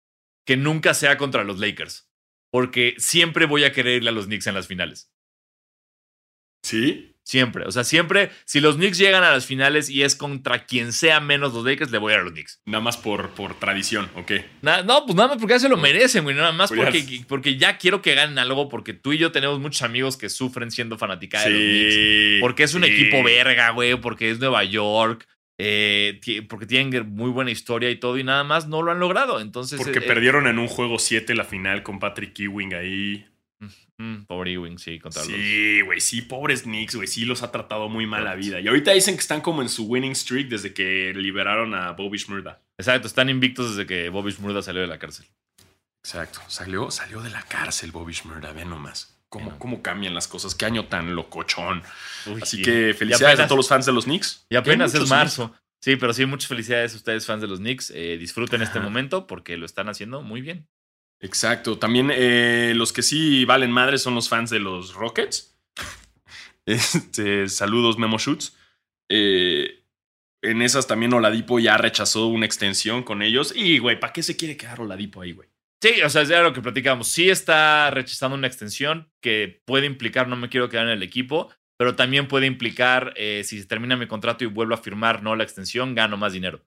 que nunca sea contra los Lakers. Porque siempre voy a querer irle a los Knicks en las finales. ¿Sí? Siempre. O sea, siempre, si los Knicks llegan a las finales y es contra quien sea menos los Lakers, le voy a ir a los Knicks. Nada más por, por tradición, ¿ok? Na- no, pues nada más porque ya se lo merecen, güey. Nada más porque, porque ya quiero que ganen algo, porque tú y yo tenemos muchos amigos que sufren siendo fanática de los Knicks. Porque es un sí. equipo verga, güey, porque es Nueva York, eh, porque tienen muy buena historia y todo, y nada más no lo han logrado. Entonces. Porque eh, perdieron en un juego 7 la final con Patrick Ewing ahí. Mm, pobre Ewing, sí, contra los. Sí, güey, sí, pobres Knicks, güey, sí los ha tratado muy mal la vida. Y ahorita dicen que están como en su winning streak desde que liberaron a Bobby Shmurda. Exacto, están invictos desde que Bobby Shmurda salió de la cárcel. Exacto, salió, salió de la cárcel Bobby Shmurda, ve nomás. ¿Cómo, no. cómo cambian las cosas? Qué año tan locochón. Uy, Así sí. que felicidades apenas- a todos los fans de los Knicks. Y apenas es marzo. Sí, pero sí, muchas felicidades a ustedes, fans de los Knicks. Eh, disfruten este momento porque lo están haciendo muy bien. Exacto. También eh, los que sí valen madre son los fans de los Rockets. Este, saludos, Memo Shoots. Eh, en esas también Oladipo ya rechazó una extensión con ellos. Y, güey, ¿para qué se quiere quedar Oladipo ahí, güey? Sí, o sea, es lo que platicamos. Sí está rechazando una extensión que puede implicar no me quiero quedar en el equipo, pero también puede implicar eh, si se termina mi contrato y vuelvo a firmar no la extensión, gano más dinero.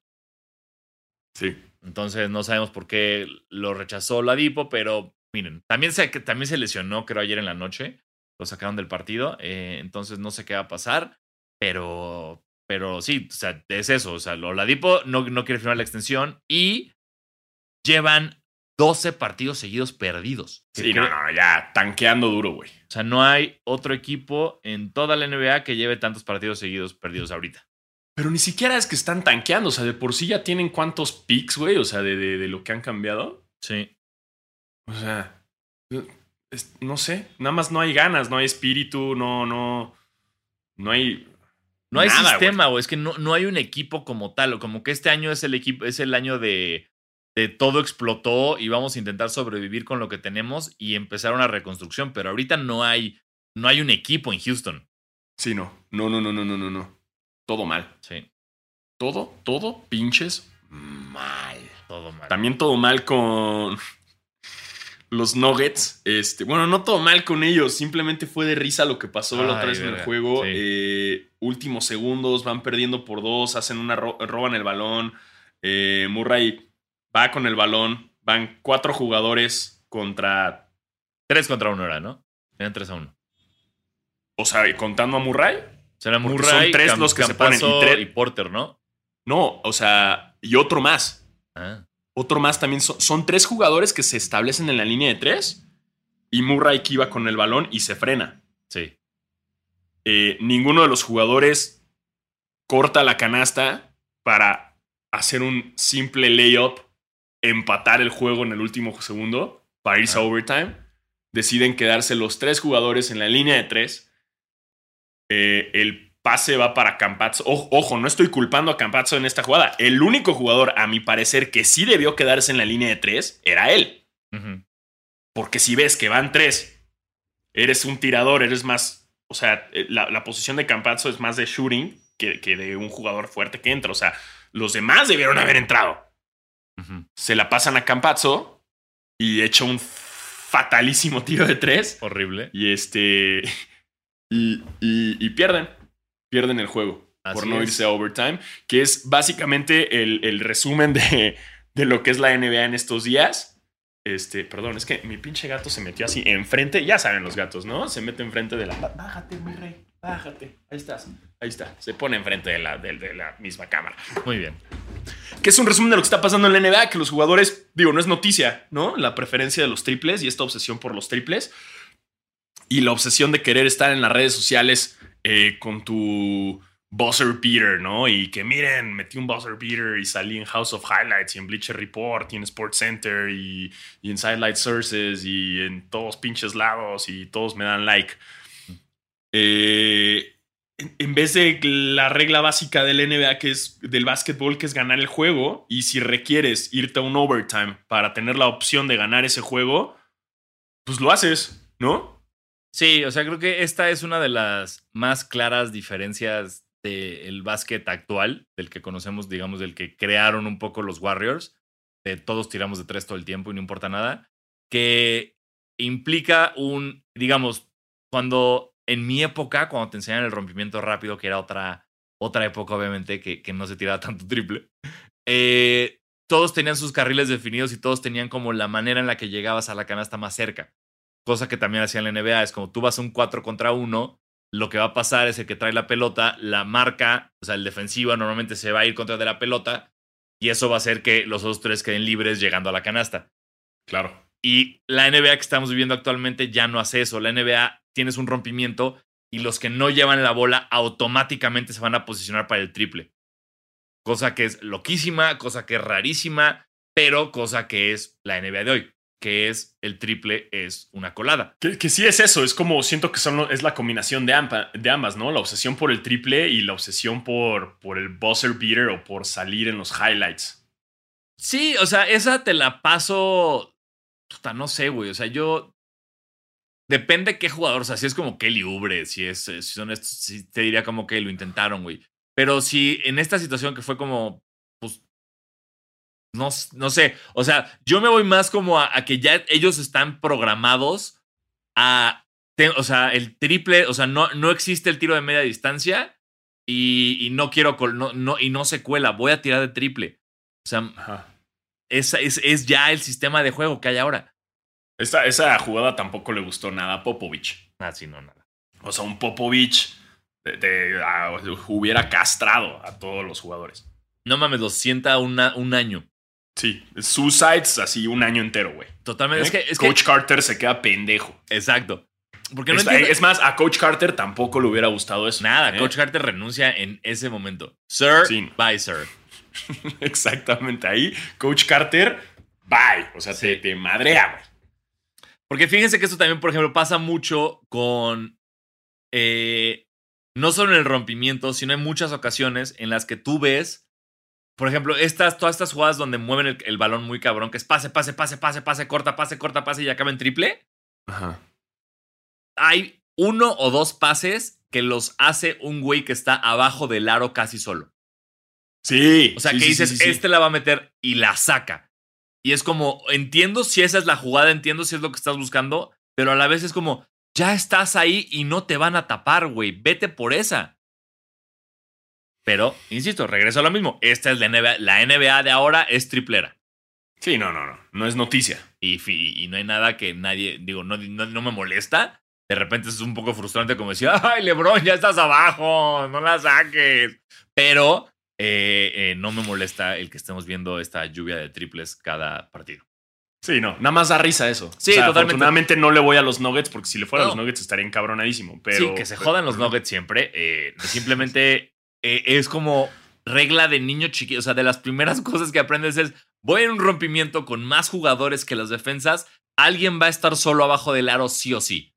Sí. Entonces no sabemos por qué lo rechazó Ladipo, pero miren, también se, también se lesionó, creo, ayer en la noche. Lo sacaron del partido, eh, entonces no sé qué va a pasar, pero, pero sí, o sea, es eso. O sea, lo Ladipo no, no quiere firmar la extensión y llevan 12 partidos seguidos perdidos. Sí, no, no, ya tanqueando duro, güey. O sea, no hay otro equipo en toda la NBA que lleve tantos partidos seguidos perdidos ahorita. Pero ni siquiera es que están tanqueando. O sea, de por sí ya tienen cuántos picks, güey. O sea, de, de- de lo que han cambiado. Sí. O sea, es- no sé. Nada más no hay ganas, no hay espíritu, no, no. No hay. No hay nada, sistema, güey. Es que no, no hay un equipo como tal. O como que este año es el equipo, es el año de, de todo explotó y vamos a intentar sobrevivir con lo que tenemos y empezar una reconstrucción. Pero ahorita no hay, no hay un equipo en Houston. Sí, no. No, no, no, no, no, no, no. Todo mal. Sí, Todo, todo, pinches mal. todo mal. También todo mal con los Nuggets. Este, bueno, no todo mal con ellos. Simplemente fue de risa lo que pasó la otra vez en el juego. Sí. Eh, últimos segundos, van perdiendo por dos, hacen una ro- roban el balón. Eh, Murray va con el balón. Van cuatro jugadores contra. Tres contra uno era, ¿no? Eran tres a uno. O sea, contando a Murray. Murray, son tres Cam- los que se ponen, y Porter, ¿no? No, o sea, y otro más. Ah, Otro más también. Son, son tres jugadores que se establecen en la línea de tres. Y Murray que iba con el balón y se frena. sí. Eh, ninguno de los jugadores corta la canasta para hacer un simple layup, empatar el juego en el último segundo para irse a Ah. overtime. Deciden quedarse los tres jugadores en la línea de tres. Eh, el pase va para Campazzo. Ojo, no estoy culpando a Campazzo en esta jugada. El único jugador, a mi parecer, que sí debió quedarse en la línea de tres era él. Porque si ves que van tres, eres un tirador, eres más. O sea, eh, la, la posición de Campazzo es más de shooting que, que de un jugador fuerte que entra. O sea, los demás debieron haber entrado. Se la pasan a Campazzo y echa un fatalísimo tiro de tres. Horrible. Y este. Y, y- y pierden. Pierden el juego. por Así no es. irse a overtime. Que es básicamente el, el resumen de, de lo que es la NBA en estos días. Este, perdón, es que mi pinche gato se metió así enfrente. Ya saben los gatos, ¿no? Se mete enfrente de la. Bájate, mi rey. Bájate. Ahí estás. Ahí está. Se pone enfrente de la, de- de la misma cámara. Muy bien. Que es un resumen de lo que está pasando en la NBA, que los jugadores, digo, no es noticia, ¿no? La preferencia de los triples y esta obsesión por los triples. Y la obsesión de querer estar en las redes sociales eh, con tu buzzer beater, ¿no? Y que miren, metí un buzzer beater y salí en House of Highlights y en Bleacher Report y en Sports Center y, y en Sidelight Sources y en todos pinches lados y todos me dan like. Eh, en, en vez de la regla básica del NBA, que es del básquetbol, que es ganar el juego, y si requieres irte a un overtime para tener la opción de ganar ese juego, pues lo haces, ¿no? Sí, o sea, creo que esta es una de las más claras diferencias del básquet actual, del que conocemos, digamos, del que crearon un poco los Warriors, de todos tiramos de tres todo el tiempo y no importa nada, que implica un, digamos, cuando en mi época, cuando te enseñan el rompimiento rápido, que era otra, otra época, obviamente, que, que no se tiraba tanto triple, eh, todos tenían sus carriles definidos y todos tenían como la manera en la que llegabas a la canasta más cerca. Cosa que también hacía en la NBA, es como tú vas a un 4 contra 1, lo que va a pasar es el que trae la pelota, la marca, o sea, el defensivo normalmente se va a ir contra de la pelota y eso va a hacer que los otros tres queden libres llegando a la canasta. Claro. Y la NBA que estamos viviendo actualmente ya no hace eso. La NBA tienes un rompimiento y los que no llevan la bola automáticamente se van a posicionar para el triple. Cosa que es loquísima, cosa que es rarísima, pero cosa que es la NBA de hoy, que es el triple es una colada. Que, que sí es eso, es como siento que son, es la combinación de, amba- de ambas, ¿no? La obsesión por el triple y la obsesión por, por el buzzer beater o por salir en los highlights. Sí, o sea, esa te la paso. Puta, no sé, güey. O sea, yo. Depende qué jugador. O sea, si es como Kelly Ubre, si es. Si son estos, sí te diría como que lo intentaron, güey. Pero si en esta situación que fue como. No, no sé. O sea, yo me voy más como a, a que ya ellos están programados a. te- o sea, el triple. O sea, no, no existe el tiro de media distancia. Y, y no quiero. No, no, y no se cuela. Voy a tirar de triple. O sea, es, es, es ya el sistema de juego que hay ahora. Esta, esa jugada tampoco le gustó nada a Popovich. Ah, sí, no, nada. O sea, un Popovich de- de- ah, hubiera castrado a todos los jugadores. No mames, los sienta una, un año. Sí, suicides así un año entero, güey. Totalmente. Es que, ¿Eh? que- Coach Carter se queda pendejo. Exacto. Porque no es, más, a Coach Carter tampoco le hubiera gustado eso. nada, ¿eh? Coach Carter renuncia en ese momento. Sir, Sí. bye, sir. Exactamente. Ahí, Coach Carter, bye. O sea, te, Sí. te madrea, güey. Porque fíjense que esto también, por ejemplo, pasa mucho con. eh, no solo en el rompimiento, sino en muchas ocasiones en las que tú ves. Por ejemplo, estas, todas estas jugadas donde mueven el, el balón muy cabrón, que es pase, pase, pase, pase, pase, corta, pase, corta, pase y acaba en triple. Ajá. hay uno o dos pases que los hace un güey que está abajo del aro casi solo. Sí. O sea, sí, que dices, sí, sí, sí. este la va a meter y la saca. Y es como, entiendo si esa es la jugada, entiendo si es lo que estás buscando, pero a la vez es como, ya estás ahí y no te van a tapar, güey, vete por esa. Pero, insisto, regreso a lo mismo. Esta es la NBA. La NBA de ahora es triplera. Sí, no, no, no. No es noticia. Y, fi- y no hay nada que nadie, digo, no, no, no me molesta. De repente es un poco frustrante como decir, ay, Lebron, ya estás abajo, no la saques. Pero eh, eh, no me molesta el que estemos viendo esta lluvia de triples cada partido. Sí, no. Nada más da risa eso. Sí, O sea, totalmente. Afortunadamente no le voy a los Nuggets porque si le fuera a los No. Nuggets estaría encabronadísimo. Pero, sí, que se pero- jodan los Nuggets siempre. eh, simplemente eh, es como regla de niño chiquito. O sea, de las primeras cosas que aprendes es, voy en un rompimiento con más jugadores que las defensas, alguien va a estar solo abajo del aro sí o sí.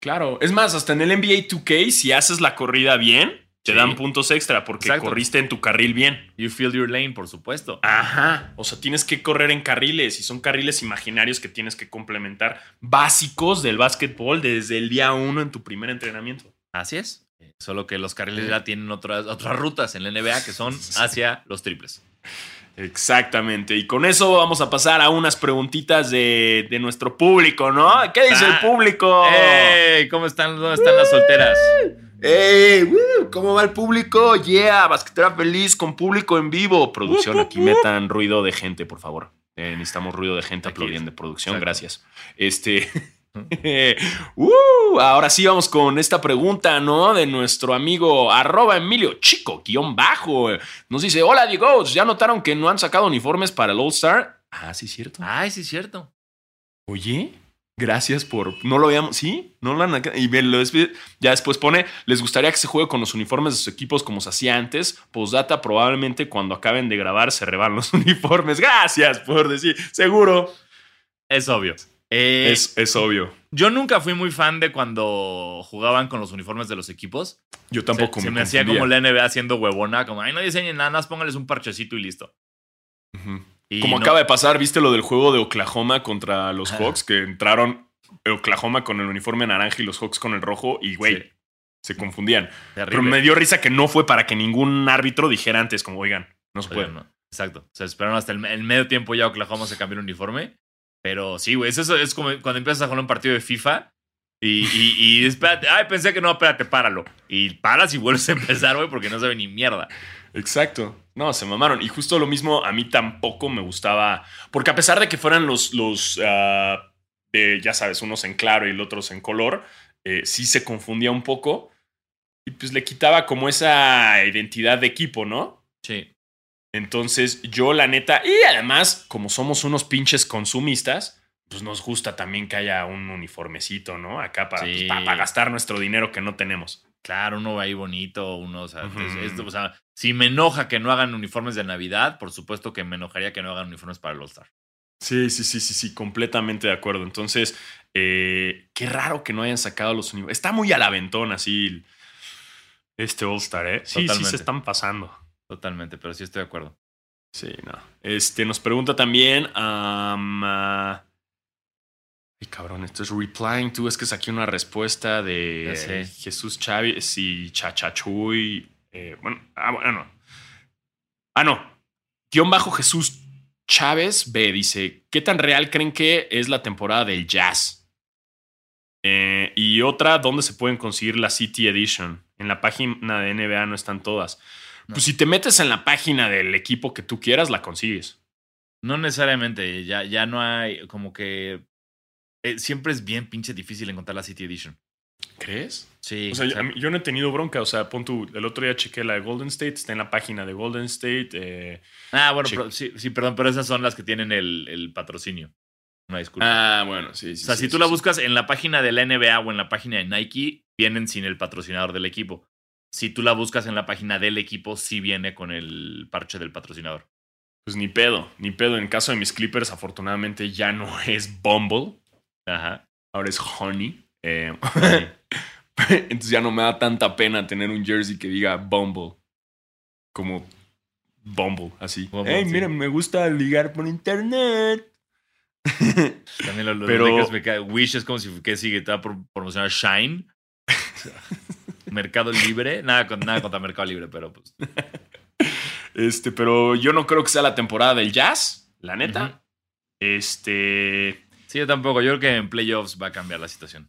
Claro. Es más, hasta en el NBA 2K, si haces la corrida bien, te Sí. dan puntos extra porque Exacto. corriste en tu carril bien. You feel your lane, por supuesto. Ajá. O sea, tienes que correr en carriles y son carriles imaginarios que tienes que complementar básicos del básquetbol desde el día uno en tu primer entrenamiento. Así es. Solo que los carriles ya tienen otras, otras rutas en la NBA que son hacia los triples. Exactamente. Y con eso vamos a pasar a unas preguntitas de, de nuestro público, ¿no? ¿Qué dice el Ah. público? ¡Ey! ¿Cómo están? ¿Dónde están las solteras? ¡Ey! woo, ¿Cómo va el público? ¡Yeah! Basquetera feliz con público en vivo. Producción, aquí metan ruido de gente, por favor. Eh, necesitamos ruido de gente Aquí. aplaudiendo. Producción, Exacto. gracias. Este. uh, ahora sí vamos con esta pregunta, ¿no? De nuestro amigo arroba Emilio Chico, guion bajo. Nos dice: Hola, Diego, ¿ya notaron que no han sacado uniformes para el All Star? Ah, sí, cierto. Ay, sí, es cierto. Oye, gracias por. No lo habíamos. Sí, no lo han. Y lo ya después pone: Les gustaría que se juegue con los uniformes de sus equipos como se hacía antes. Postdata, probablemente cuando acaben de grabar se reban los uniformes. Gracias por decir. Seguro. Es obvio. Eh, Es, es obvio. Yo nunca fui muy fan de cuando jugaban con los uniformes de los equipos. Yo tampoco se, se me, me hacía como la NBA haciendo huevona, como, ay, no diseñen nada más, póngales un parchecito y listo. Y Como no- acaba de pasar, ¿viste lo del juego de Oklahoma contra los. Hawks? Que entraron Oklahoma con el uniforme naranja y los Hawks con el rojo. Y, güey, Sí. Se confundían. Terrible. Pero me dio risa que no fue para que ningún árbitro dijera antes, como, oigan, no se puede. Oigan, no. Exacto. Se esperaron hasta el, el medio tiempo ya Oklahoma se cambió el uniforme. Pero sí, güey. Eso es como cuando empiezas a jugar un partido de FIFA y, y, y espérate. Ay, pensé que no, espérate, páralo. Y paras y vuelves a empezar, güey, porque no sabe ni mierda. Exacto. No, se mamaron. Y justo lo mismo, a mí tampoco me gustaba. Porque a pesar de que fueran los, los ah, de, ya sabes, unos en claro y los otros en color, eh, sí se confundía un poco. Y pues le quitaba como esa identidad de equipo, ¿no? Sí. Entonces, yo la neta, y además, como somos unos pinches consumistas, pues nos gusta también que haya un uniformecito, ¿no? Acá para, Sí. pues, para- para gastar nuestro dinero que no tenemos. Claro, uno ahí bonito, uno, o sea, Ujú. es- esto, o sea, si me enoja que no hagan uniformes de Navidad, por supuesto que me enojaría que no hagan uniformes para el All-Star. Sí, sí, sí, sí, sí, completamente de acuerdo. Entonces, eh, qué raro que no hayan sacado los uniformes. Está muy al aventón así este All-Star, ¿eh? Sí, sí, se están pasando. Totalmente, pero sí estoy de acuerdo. Sí, no. Este, nos pregunta también. am, ah, Ay, cabrón, esto es replying to. Es que saqué una respuesta de eh, Jesús Chávez y Chachachuy. eh, bueno, ah, bueno, no. Ah, no. Guión bajo Jesús Chávez B dice: ¿Qué tan real creen que es la temporada del jazz? Eh, y otra, ¿dónde se pueden conseguir la City Edition? En la página de NBA no están todas. No. Pues si te metes en la página del equipo que tú quieras, la consigues. No necesariamente, ya, ya no hay como que... eh, siempre es bien pinche difícil encontrar la City Edition. ¿Crees? Sí. O sea, o yo, sea, no he tenido bronca. O sea, pon tú, el otro día chequé la de Golden State, está en la página de Golden State. eh, ah, bueno, pero- sí, sí, perdón, pero esas son las que tienen el, el patrocinio. Una disculpa. Ah, bueno, sí, sí. o sea, sí, si tú la buscas en la página de la NBA o en la página de Nike, vienen sin el patrocinador del equipo. Si tú la buscas en la página del equipo, sí viene con el parche del patrocinador. Pues ni pedo, ni pedo. En caso de mis Clippers, afortunadamente ya no es Bumble, Ajá. ahora es Honey. Eh, honey. Entonces ya no me da tanta pena tener un jersey que diga Bumble. Como Bumble, así. Bumble, hey, sí. mira, me gusta ligar por internet. También lo, Pero- me cae- Wish es como si que sigue, te va a pro- promocionar Shine. Mercado Libre. Nada, con, nada contra Mercado Libre, pero pues. Este, pero yo no creo que sea la temporada del jazz, la neta. Este. Sí, yo tampoco. Yo creo que en playoffs va a cambiar la situación.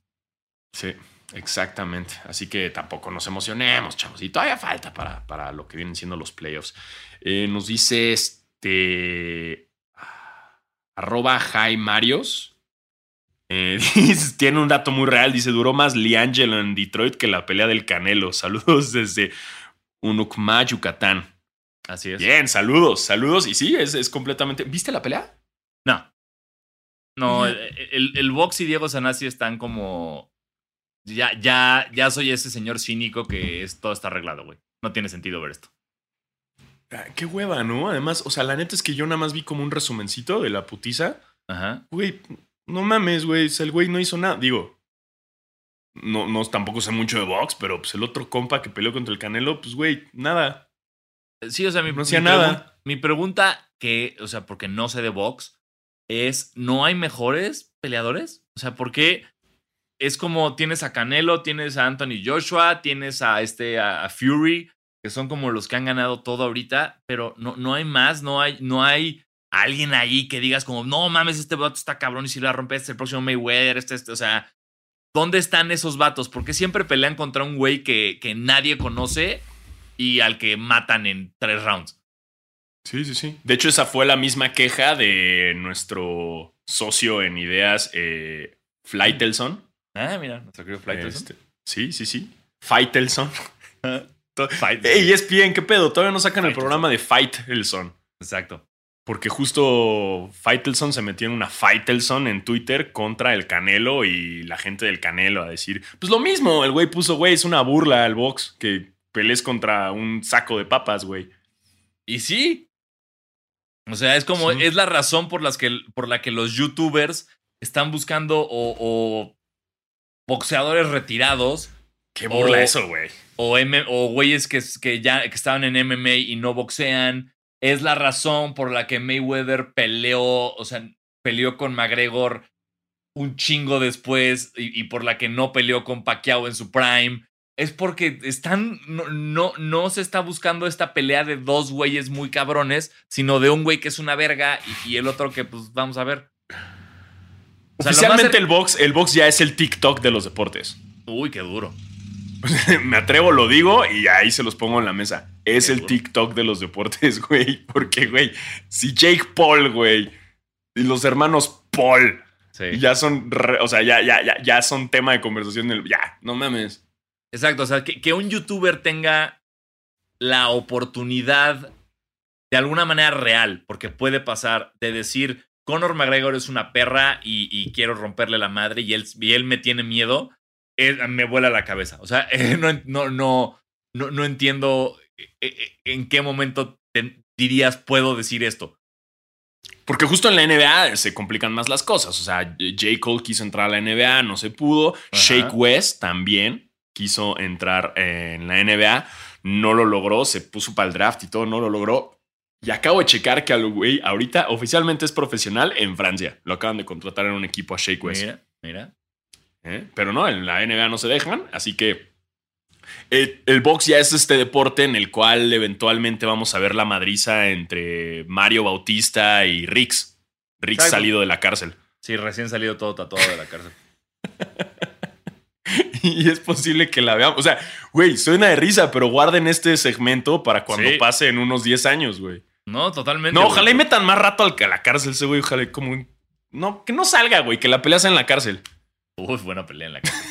Sí, exactamente. Así que tampoco nos emocionemos, chavos. Y todavía falta para, para lo que vienen siendo los playoffs. Eh, nos dice este. Arroba Jai Marios. Eh, tiene un dato muy real. Dice: duró más Liangelo en Detroit que la pelea del Canelo. Saludos desde Unucma, Yucatán. Así es. Bien, saludos, saludos. Y sí, es, es completamente. ¿Viste la pelea? No. No, el, el, el Box y Diego Sanasi están como. Ya, ya, ya soy ese señor cínico que es, todo está arreglado, güey. No tiene sentido ver esto. Ah, Qué hueva, ¿no? Además, o sea, la neta es que yo nada más vi como un resumencito de la putiza. Ajá. Güey, no mames, güey. el güey no hizo nada. Digo, no, no tampoco sé mucho de box, pero pues el otro compa que peleó contra el Canelo, pues güey, nada. Sí, o sea, mi, No hacía mi nada. pregun- Mi pregunta, que, o sea, porque no sé de box, es: ¿no hay mejores peleadores? O sea, ¿por qué? Es como tienes a Canelo, tienes a Anthony Joshua, tienes a este a, a Fury, que son como los que han ganado todo ahorita, pero no, no hay más, no hay, no hay alguien ahí que digas como, no mames, este vato está cabrón y si la rompe este el próximo Mayweather, este, este, o sea, ¿dónde están esos vatos? Porque siempre pelean contra un güey que, que nadie conoce y al que matan en tres rounds. Sí, sí, sí. De hecho, esa fue la misma queja de nuestro socio en ideas, eh. Ah, mira, nuestro querido Flight Este, sí, sí, sí. Faitelson. Fight. Ey, ESPN, ¿qué pedo? Todavía no sacan el programa de Faitelson. Exacto. Porque justo Faitelson se metió en una Faitelson en Twitter contra el Canelo y la gente del Canelo a decir, pues lo mismo, el güey puso, güey, es una burla al box que pelees contra un saco de papas, güey. Y sí. O sea, es como, Sí. es la razón por, las que, por la que los youtubers están buscando o, o boxeadores retirados Qué burla O- eso, güey. o, o güeyes que, que ya que estaban en MMA y no boxean. Es la razón por la que Mayweather peleó, o sea, peleó con McGregor un chingo después y, y por la que no peleó con Pacquiao en su prime. es porque están. No, no, no se está buscando esta pelea de dos güeyes muy cabrones, sino de un güey que es una verga y, y el otro que, pues, vamos a ver. O sea, Oficialmente el box, el box ya es el TikTok de los deportes. Uy, qué duro. Me atrevo, lo digo y ahí se los pongo en la mesa. Es el. TikTok de los deportes, güey. Porque, güey, si Jake Paul, güey, y los hermanos Paul Sí. ya son, re- o sea, ya, ya, ya, ya son tema de conversación. del- ya, no mames. Exacto, o sea, que, que un youtuber tenga la oportunidad de alguna manera real, porque puede pasar de decir, Conor McGregor es una perra y, y quiero romperle la madre y él, y él me tiene miedo, me vuela la cabeza. O sea, eh, no, no, no, no, no entiendo en qué momento te dirías puedo decir esto. Porque justo en la NBA se complican más las cosas. O sea, J. Cole quiso entrar a la NBA, no se pudo. Shake West también quiso entrar en la NBA, no lo logró, se puso para el draft y todo, no lo logró. Y acabo de checar que al güey ahorita oficialmente es profesional en Francia. Lo acaban de contratar en un equipo a Shake West. Mira, mira. ¿eh? Pero no, en la NBA no se dejan, así que eh, el box ya es este deporte en el cual eventualmente vamos a ver la madriza entre Mario Bautista y Rix. Rix Exacto. salido de la cárcel. Sí, recién salido todo tatuado de la cárcel. y es posible que la veamos. O sea, güey, suena de risa, pero guarden este segmento para cuando Sí. pase en unos 10 años, güey. No, totalmente. No, güey. ojalá y metan más rato al, a la cárcel ese güey. Ojalá y como... No, que no salga, güey, que la pelea sea en la cárcel. Uy, buena pelea en la cárcel.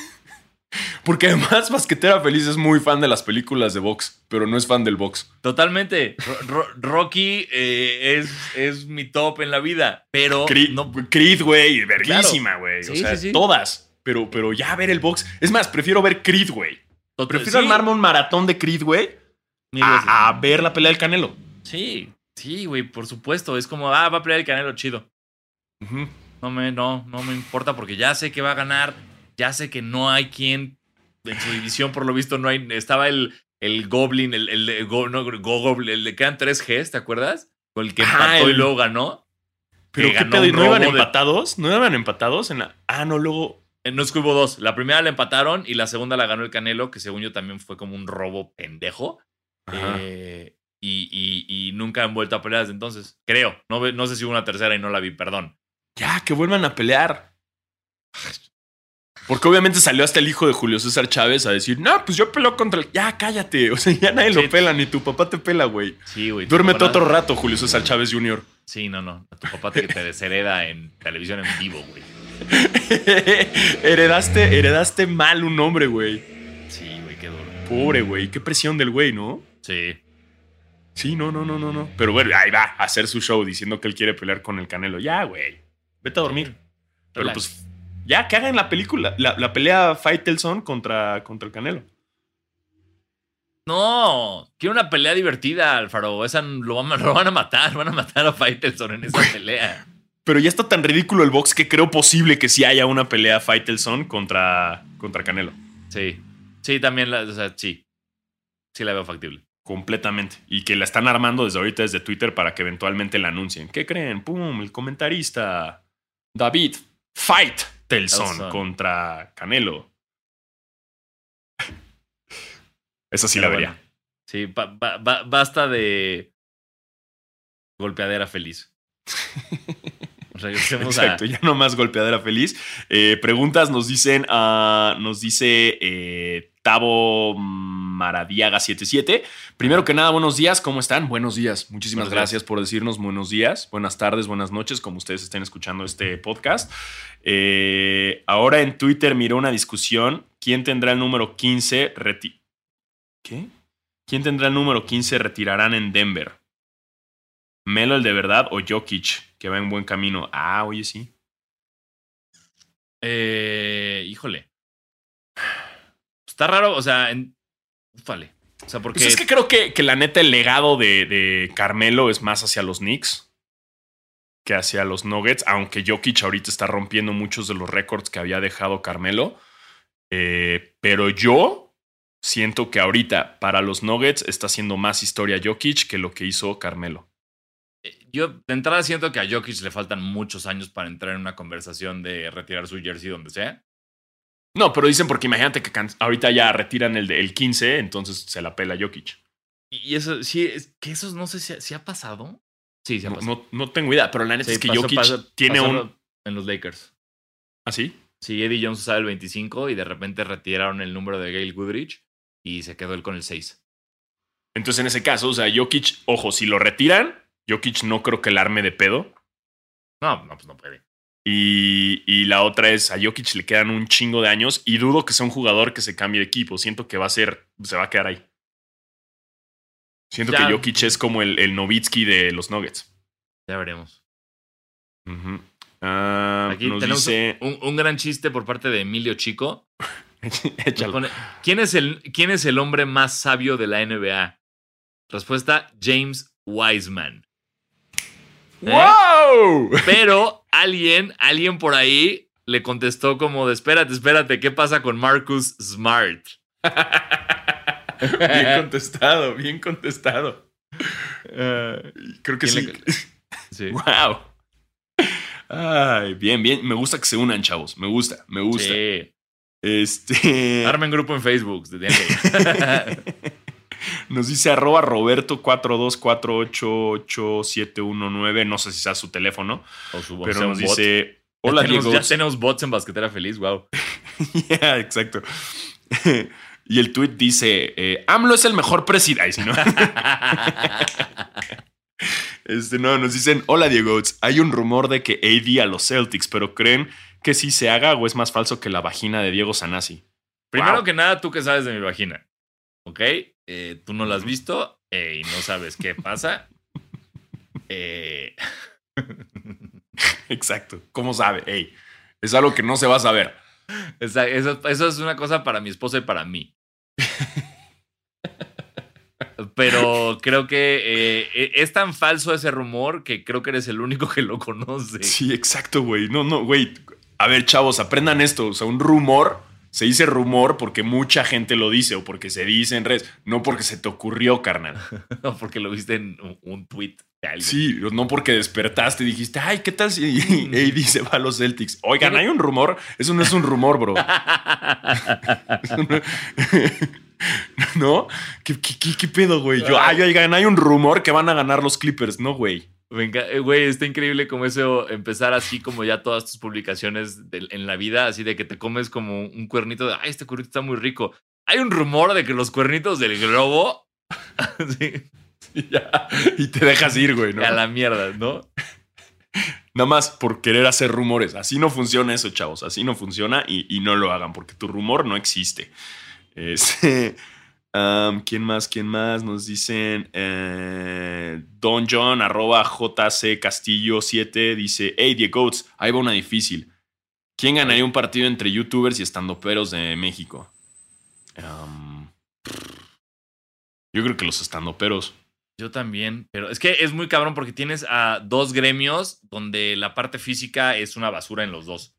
Porque además Basquetera Feliz es muy fan de las películas de box, pero no es fan del box. Totalmente. Ro- Ro- Rocky eh, es, es mi top en la vida, pero Creed, no, Creed, güey, verguísima, güey. o Sí, sea, sí, sí. todas. Pero, pero ya ver el box. Es más, prefiero ver Creed, güey. Prefiero armarme un maratón de Creed, güey, a, a ver la pelea del Canelo. Sí, sí, güey, por supuesto. Es como, ah, va a pelear el Canelo chido. Ujú. No me, no, no me importa porque ya sé que va a ganar. Ya sé que no hay quien en su división, por lo visto, no hay. Estaba el, el Goblin, el, el, el Go- no, Go- Goblin, el de quedan 3 Gs, ¿te acuerdas? Con el que Ah, empató y luego ganó. Pero Que qué ganó pedo, ¿y un ¿no iban de- empatados? ¿No iban empatados en la. Ah, no, luego. Eh, No es que hubo dos. La primera la empataron y la segunda la ganó el Canelo, que según yo también fue como un robo pendejo. Eh, y, y- y nunca han vuelto a pelear desde entonces. Creo. No, no sé si hubo una tercera y no la vi, perdón. Ya, que vuelvan a pelear. Porque obviamente salió hasta el hijo de Julio César Chávez a decir, no, pues yo peleo contra el. Ya, cállate. O sea, ya nadie Sí. lo pela, ni tu papá te pela, güey. Sí, güey. Duérmete papá- otro rato, Julio César Chávez Jr. Sí, no, no. A tu papá te, te deshereda en televisión en vivo, güey. heredaste, heredaste mal un hombre, güey. Sí, güey, qué duro. Pobre, güey. Qué presión del güey, ¿no? Sí. Sí, no, no, no, no, no. Pero bueno, ahí va a hacer su show diciendo que él quiere pelear con el Canelo. Ya, güey. Vete a dormir. Pero Relax. pues, ya que hagan la película, la, la pelea Faitelson contra, contra el Canelo. No, quiero una pelea divertida, Alfaro. Esa lo van, lo van a matar, van a matar a Faitelson en esa pelea. Pero ya está tan ridículo el box que creo posible que sí haya una pelea Faitelson contra, contra Canelo. Sí. Sí, también, la, o sea, sí. Sí la veo factible. Completamente. Y que la están armando desde ahorita desde Twitter para que eventualmente la anuncien. ¿Qué creen? ¡Pum! El comentarista David Faitelson Telson. contra Canelo. Esa sí Pero la vería. bueno. Sí, ba- ba- ba- basta de golpeadera feliz. Regresemos a... Exacto, ya no más golpeadera feliz. Eh, preguntas nos dicen, ah, nos dice eh, Tavo Maradiaga77. Primero que nada, buenos días, ¿cómo están? Buenos días, muchísimas Buenos días. gracias por decirnos buenos días, buenas tardes, buenas noches, como ustedes estén escuchando este podcast. Eh, ahora en Twitter miró una discusión, ¿quién tendrá el número 15? reti- ¿Qué? ¿Quién tendrá el número 15 retirarán en Denver? ¿Melo el de verdad o Jokic, que va en buen camino? Ah, oye, sí. Eh, híjole. Está raro, o sea, en... Ufale. O sea, porque... Pues es que creo que, que la neta el legado de, de Carmelo es más hacia los Knicks que hacia los Nuggets, aunque Jokic ahorita está rompiendo muchos de los récords que había dejado Carmelo. Eh, pero yo siento que ahorita para los Nuggets está haciendo más historia Jokic que lo que hizo Carmelo. Yo de entrada siento que a Jokic le faltan muchos años para entrar en una conversación de retirar su jersey donde sea. No, pero dicen porque imagínate que ahorita ya retiran el, de- el 15, entonces se la pela Jokic. Y y eso, sí, es que eso no sé si, si ha pasado. Sí, sí ha No, pasado. no, no tengo idea, pero la neta Sí, es que pasó- Jokic pasó- tiene pasó un... En los Lakers. ¿Así? Sí, Eddie Jones usaba el 25 y de repente retiraron el número de Gail Goodrich y se quedó él con el 6. Entonces, en ese caso, o sea, Jokic, ojo, si lo retiran, Jokic no creo que el arme de pedo. No, no, pues no puede. Y, y la otra es, a Jokic le quedan un chingo de años y dudo que sea un jugador que se cambie de equipo. Siento que va a ser, se va a quedar ahí. Siento Ya. que Jokic es como el, el Novitsky de los Nuggets. Ya veremos. Ah, Aquí nos tenemos dice... un, un gran chiste por parte de Emilio Chico. Pone, ¿quién, es el, ¿Quién es el hombre más sabio de la NBA? Respuesta, James Wiseman. ¿Eh? ¡Wow! Pero alguien, alguien por ahí le contestó como de espérate, espérate, ¿qué pasa con Marcus Smart? bien contestado, bien contestado. Creo que ¿Quién sí. le- Sí. ¡Wow! Ay, bien, bien. Me gusta que se unan, chavos. Me gusta, me gusta. Sí. Este. Armen grupo en Facebook. Nos dice arroba Roberto 424888719. No sé si sea su teléfono, o su o pero nos bot. dice. Ya Hola, tenemos, Diego. ya tenemos bots en Basquetera Feliz, wow. Yeah, exacto. y el tweet dice: eh, AMLO es el mejor presidente. ¿no? Este, no, nos dicen, hola Diego, hay un rumor de que AD a los Celtics, pero ¿creen que sí se haga o es más falso que la vagina de Diego Sanasi? Primero Wow. que nada, tú que sabes de mi vagina. ¿Ok? Eh, tú no la has visto eh, y no sabes qué pasa. Eh, Exacto. ¿Cómo sabe? Ey, es algo que no se va a saber. esa- eso, eso es una cosa para mi esposa y para mí. Pero creo que eh, eh, es tan falso ese rumor que creo que eres el único que lo conoce. Sí, exacto, güey. No, no, güey. A ver, chavos, aprendan esto. O sea, un rumor se dice rumor porque mucha gente lo dice o porque se dice en redes, no porque se te ocurrió, carnal. No, porque lo viste en un, un tweet de alguien. Sí, no porque despertaste y dijiste, ay, ¿qué tal si AD se va a los Celtics? Oigan, hay un rumor. Eso no es un rumor, bro. ¿No? ¿Qué, qué, qué- qué pedo, güey? Yo, ay, oigan, hay un rumor que van a ganar los Clippers. No, güey. Venga, eh, güey, está increíble como eso, empezar así como ya todas tus publicaciones de- en la vida, así de que te comes como un cuernito de, ay, este cuernito está muy rico. Hay un rumor de que los cuernitos del globo, Y ya. Y te dejas ir, güey, ¿no? a la mierda, ¿no? Nada más por querer hacer rumores. Así no funciona eso, chavos. Así no funciona y, y no lo hagan porque tu rumor no existe. Este, um, ¿Quién más? ¿Quién más? Nos dicen eh, Don John, arroba JC Castillo 7, dice, hey, Diego Goats, ahí va una difícil. ¿Quién ganaría un partido entre youtubers y estandoperos de México? Um, yo creo que los estandoperos. Yo también, pero es que es muy cabrón porque tienes a dos gremios donde la parte física es una basura en los dos.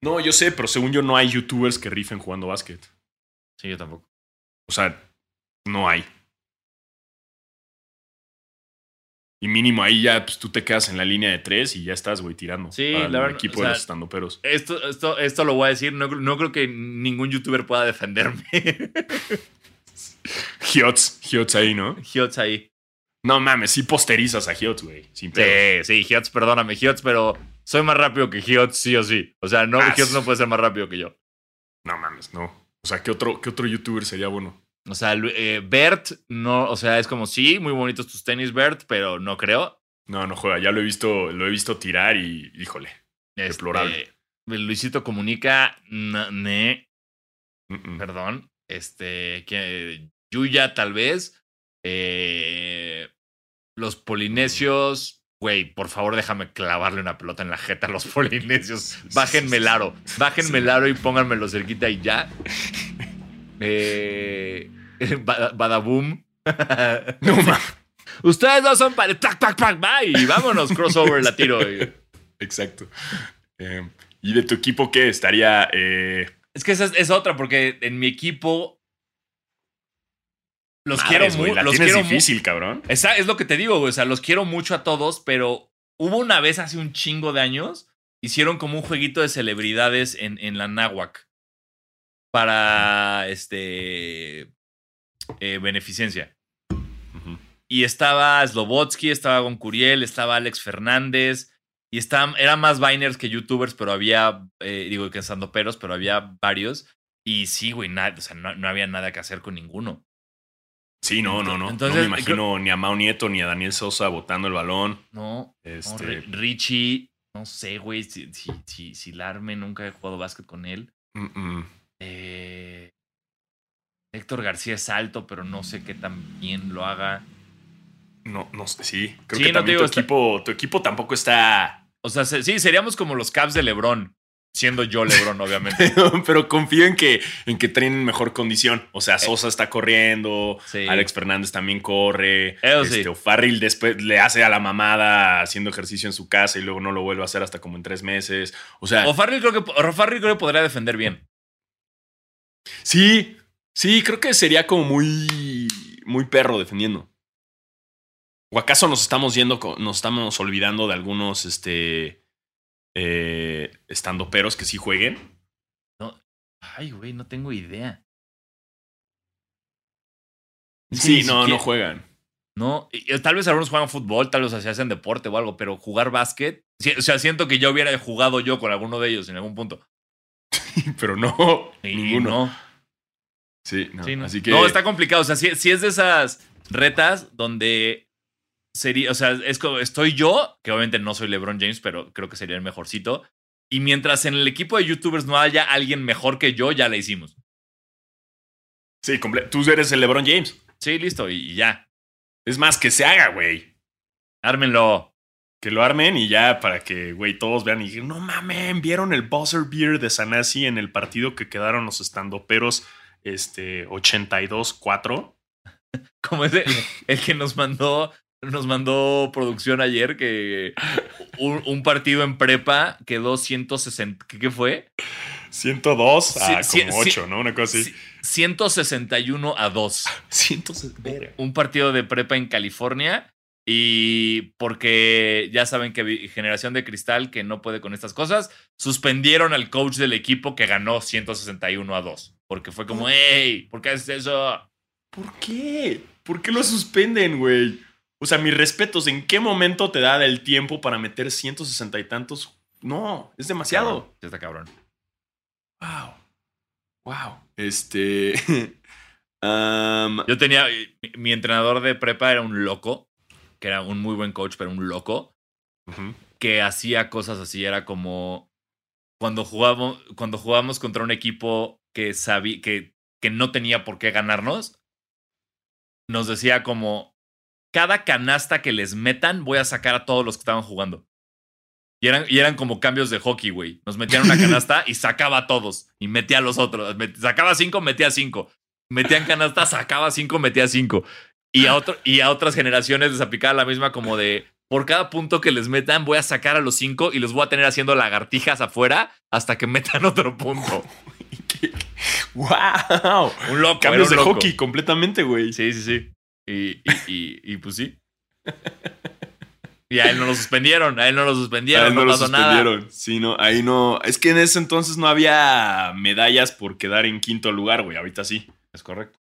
No, yo sé, pero según yo no hay youtubers que rifen jugando básquet. Sí, yo tampoco. O sea, no hay. Y mínimo ahí ya pues, tú te quedas en la línea de tres y ya estás, güey, tirando. Sí, para la el verdad, equipo o sea, de los estandoperos. Esto, esto, esto lo voy a decir, no, no creo que ningún youtuber pueda defenderme. Hiots, Hiots ahí, ¿no? Hiots ahí. No mames, sí posterizas a Hiots, güey. Sí, sí, Hiots, perdóname, Hiots, pero soy más rápido que Hiots, sí o sí. O sea, no, Ah, no puede ser más rápido que yo. No mames, no. O sea, ¿qué otro, qué otro youtuber sería bueno? O sea, eh, Bert, no, o sea, es como, sí, muy bonitos tus tenis, Bert, pero no creo. No, no juega. Ya lo he visto, lo he visto tirar y, híjole. Este, Deplorable. Luisito comunica, ne, perdón. Este, que Yuya, tal vez. Eh, los polinesios. Güey, por favor, déjame clavarle una pelota en la jeta a los polinesios. Bájenme el aro. Bájenme el aro y pónganmelo cerquita y ya. Eh, Ba- Badaboom. No. Ustedes dos son para. ¡Tac, tac, tac! ¡Bye! Vámonos, crossover, la tiro. Y- Exacto. Eh, ¿Y de tu equipo qué? Estaría. eh, Es que esa es, es otra, porque en mi equipo. Los quiero mucho. Los quiero difícil, cabrón. Esa es lo que te digo, güey. O sea, los quiero mucho a todos, pero hubo una vez hace un chingo de años. Hicieron como un jueguito de celebridades en, en la Náhuac. Para este eh, beneficencia. Y estaba Slobotsky, estaba Goncuriel, estaba Alex Fernández. Y estaban, eran más Biners que YouTubers, pero había, eh, digo que peros, pero había varios. Y sí, güey, nada, o sea, no, no había nada que hacer con ninguno. Sí, no, no, no. Entonces, no me imagino ni a Mau Nieto ni a Daniel Sosa botando el balón. No, Este, Ri- Richie, no sé, güey, si, si, si, si Larme nunca he jugado básquet con él. mm, mm. Eh, Héctor García es alto, pero no sé qué tan bien lo haga. No, no sé, sí. Creo Sí, que no te también digo, tu, equipo, tu equipo tampoco está. O sea, se- sí, seríamos como los Caps de LeBron, siendo yo LeBron, obviamente. Pero, pero confío en que, en que traen mejor condición. O sea, Sosa está corriendo, Eh. Sí. Alex Fernández también corre. Eso sí. este, O'Farrill después le hace a la mamada haciendo ejercicio en su casa y luego no lo vuelve a hacer hasta como en tres meses. O sea, O Farrell creo que, o Farrell creo que podría defender bien. Sí, sí, creo que sería como muy, muy perro defendiendo. ¿O acaso nos estamos yendo, nos estamos olvidando de algunos, este, eh, estandoperos que sí jueguen? Ay, güey, no tengo idea. Es que Sí, no, no juegan. No, y- y tal vez algunos juegan fútbol, tal vez hacen deporte o algo, pero jugar básquet, o sea, siento que yo hubiera jugado yo con alguno de ellos en algún punto. Pero no, ninguno. no. Sí, no. Sí, no. Así que. No, está complicado. O sea, si, si es de esas retas donde sería, o sea, es como, estoy yo, que obviamente no soy LeBron James, pero creo que sería el mejorcito. Y mientras en el equipo de YouTubers no haya alguien mejor que yo, ya la hicimos. Sí, tú eres el LeBron James. Sí, listo, y, y ya. Es más, que se haga, güey. Ármenlo. Que lo armen y ya para que, güey, todos vean y digan, no mames, vieron el buzzer beer de Sanasi en el partido que quedaron los estandoperos este, 82-4. Como ese, el que nos mandó, nos mandó producción ayer, que un, un partido en prepa quedó 160. ¿Qué, qué fue? 102 a Sí, como sí. 8, ¿no? Una cosa así. Sí, 161 a 2. 160. un partido de prepa en California y porque ya saben que generación de cristal que no puede con estas cosas, suspendieron al coach del equipo que ganó 161 a 2. Porque fue como, hey, ¿por qué haces eso? ¿Por qué? ¿Por qué lo suspenden, güey? O sea, mis respetos, ¿en qué momento te da el tiempo para meter 160 y tantos? No, es demasiado. Cabrón, ya está cabrón. Wow. Wow. Este. Yo tenía, mi, mi entrenador de prepa era un loco, que era un muy buen coach, pero un loco, que hacía cosas así, era como cuando jugábamos, cuando jugábamos contra un equipo que sabía que, que no tenía por qué ganarnos, nos decía como cada canasta que les metan, voy a sacar a todos los que estaban jugando. Y eran, y eran como cambios de hockey, güey. Nos metían una canasta y sacaba a todos. Y metía a los otros. Sacaba cinco, metía cinco. Metían canasta, sacaba cinco, metía cinco. Y a, otro, y a otras generaciones les aplicaba la misma como de por cada punto que les metan, voy a sacar a los cinco y los voy a tener haciendo lagartijas afuera hasta que metan otro punto. ¡Wow! Un loco. Cambios de un loco. hockey completamente, güey. Sí, sí, sí. Y, y, y, y, pues sí. Y a él no lo suspendieron, a él no lo suspendieron, A él no, no lo pasó nada. suspendieron. Sí, no, ahí no. Es que en ese entonces no había medallas por quedar en quinto lugar, güey. Ahorita sí. Es correcto.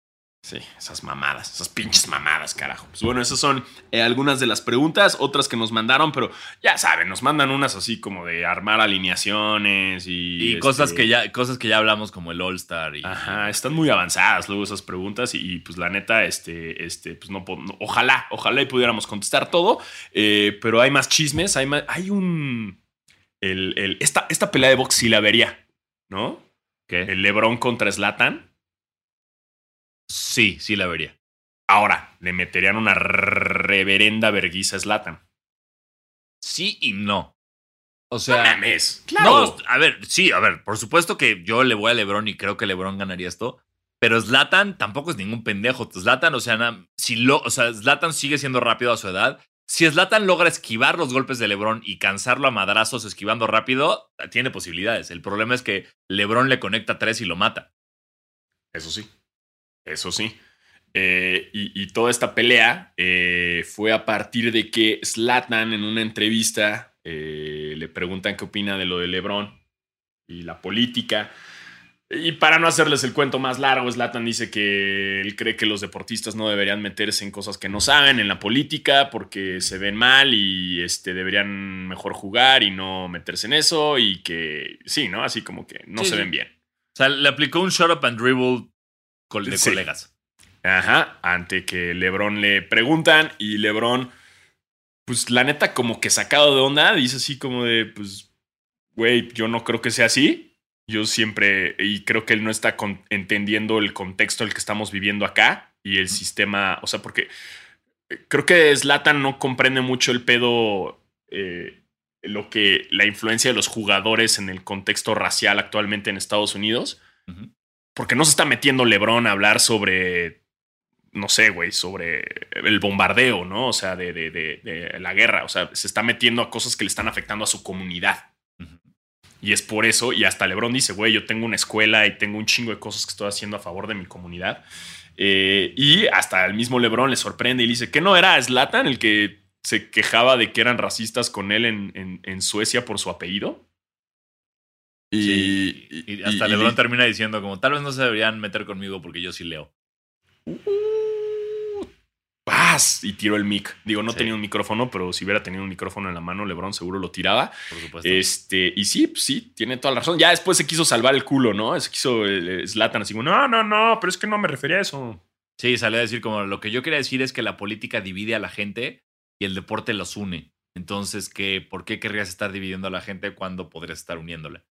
Sí, esas mamadas, esas pinches mamadas, carajo. Pues bueno, esas son eh, algunas de las preguntas, otras que nos mandaron, pero ya saben, nos mandan unas así como de armar alineaciones y. Y este, cosas, que ya, cosas que ya hablamos como el All Star. Y, Ajá, están muy avanzadas luego esas preguntas y, y, pues la neta, este, este, pues no, no- ojalá, ojalá y pudiéramos contestar todo, eh, pero hay más chismes, hay más, hay un, el, el- esta, esta pelea de box sí la vería, ¿no? ¿Qué? El Lebron contra Slatan. Sí, sí la vería. Ahora, le meterían una reverenda verguiza a Slatan. Sí y no. O No sea, mames, claro. no, a ver, sí, a ver, por supuesto que yo le voy a LeBron y creo que LeBron ganaría esto. Pero Zlatan tampoco es ningún pendejo. Zlatan, o sea, na- si lo, o sea, Zlatan sigue siendo rápido a su edad. Si Zlatan logra esquivar los golpes de LeBron y cansarlo a madrazos esquivando rápido, tiene posibilidades. El problema es que LeBron le conecta tres y lo mata. Eso sí. Eso sí. Eh, y, y toda esta pelea eh, fue a partir de que Slatan en una entrevista eh, le preguntan qué opina de lo de LeBron y la política. Y para no hacerles el cuento más largo, Slatan dice que él cree que los deportistas no deberían meterse en cosas que no saben, en la política, porque se ven mal y este, deberían mejor jugar y no meterse en eso. Y que sí, ¿no? Así como que no Sí, se sí. ven bien. O sea, le aplicó un shut up and dribble de Sí. colegas. Ajá, ante que LeBron le preguntan y LeBron, pues la neta, como que sacado de onda, dice así como de, pues, güey, yo no creo que sea así. Yo siempre, y creo que él no está con- entendiendo el contexto el que estamos viviendo acá y el sistema, o sea, porque eh, creo que Zlatan no comprende mucho el pedo, eh, lo que, la influencia de los jugadores en el contexto racial actualmente en Estados Unidos Ujú. Porque no se está metiendo LeBron a hablar sobre, no sé, güey, sobre el bombardeo, ¿no? O sea, de, de- de- de la guerra. O sea, se está metiendo a cosas que le están afectando a su comunidad. Y es por eso, y hasta LeBron dice, güey, yo tengo una escuela y tengo un chingo de cosas que estoy haciendo a favor de mi comunidad. Eh, y hasta el mismo LeBron le sorprende y le dice, ¿que no era Slatan el que se quejaba de que eran racistas con él en, en- en Suecia por su apellido? Y, Sí, y, y- hasta y- LeBron termina diciendo como, tal vez no se deberían meter conmigo porque yo sí leo. Uh, ¡Paz! Y tiró el mic. Digo, no Sí. tenía un micrófono, pero si hubiera tenido un micrófono en la mano, LeBron seguro lo tiraba. Por supuesto. Este, y sí, sí, tiene toda la razón. Ya después se quiso salvar el culo, ¿no? Se quiso eh, Zlatan así como, no, no, no, pero es que no me refería a eso. Sí, salió a decir como lo que yo quería decir es que la política divide a la gente y el deporte los une. Entonces, que ¿por qué querrías estar dividiendo a la gente cuando podrías estar uniéndola?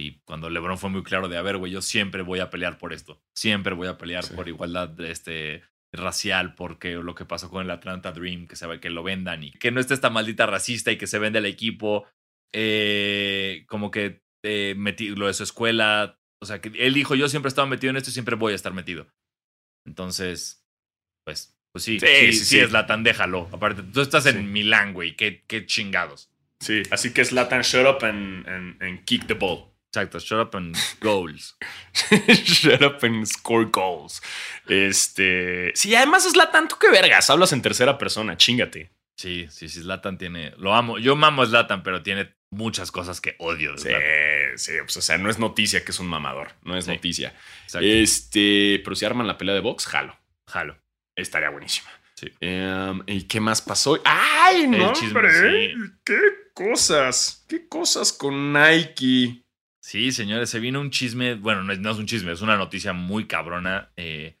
Y cuando LeBron fue muy claro de, a ver, güey, yo siempre voy a pelear por esto. Siempre voy a pelear Sí. por igualdad este, racial, porque lo que pasó con el Atlanta Dream, que se ve que lo vendan y que no esté esta maldita racista y que se vende el equipo. eh, como que eh, metí lo de su escuela. O sea, que él dijo, yo siempre he estado metido en esto y siempre voy a estar metido. Entonces, pues, pues sí, Sí, sí, sí, sí, es Latan, déjalo. Aparte, tú estás Sí. en Milán, güey, qué, qué chingados. Sí, así que Zlatan, shut up and, and- and kick the ball. Exacto, shut up and goals. shut up and score goals. Este. Sí, además es Zlatan, tú qué vergas, hablas en tercera persona, chingate. Sí, sí, sí, Zlatan tiene, lo amo, yo mamo a Zlatan, pero tiene muchas cosas que odio de Sí, sí, pues, o sea, no es noticia que es un mamador, no es Sí. noticia. Exacto, Este, pero si arman la pelea de box, jalo. jalo. Estaría buenísima. Sí. Em, ¿Y qué más pasó? ¡Ay, no, chisme, hombre! sí. ¡Qué cosas! ¿Qué cosas con Nike? Sí, señores, se vino un chisme, bueno, no es, no es un chisme, es una noticia muy cabrona eh,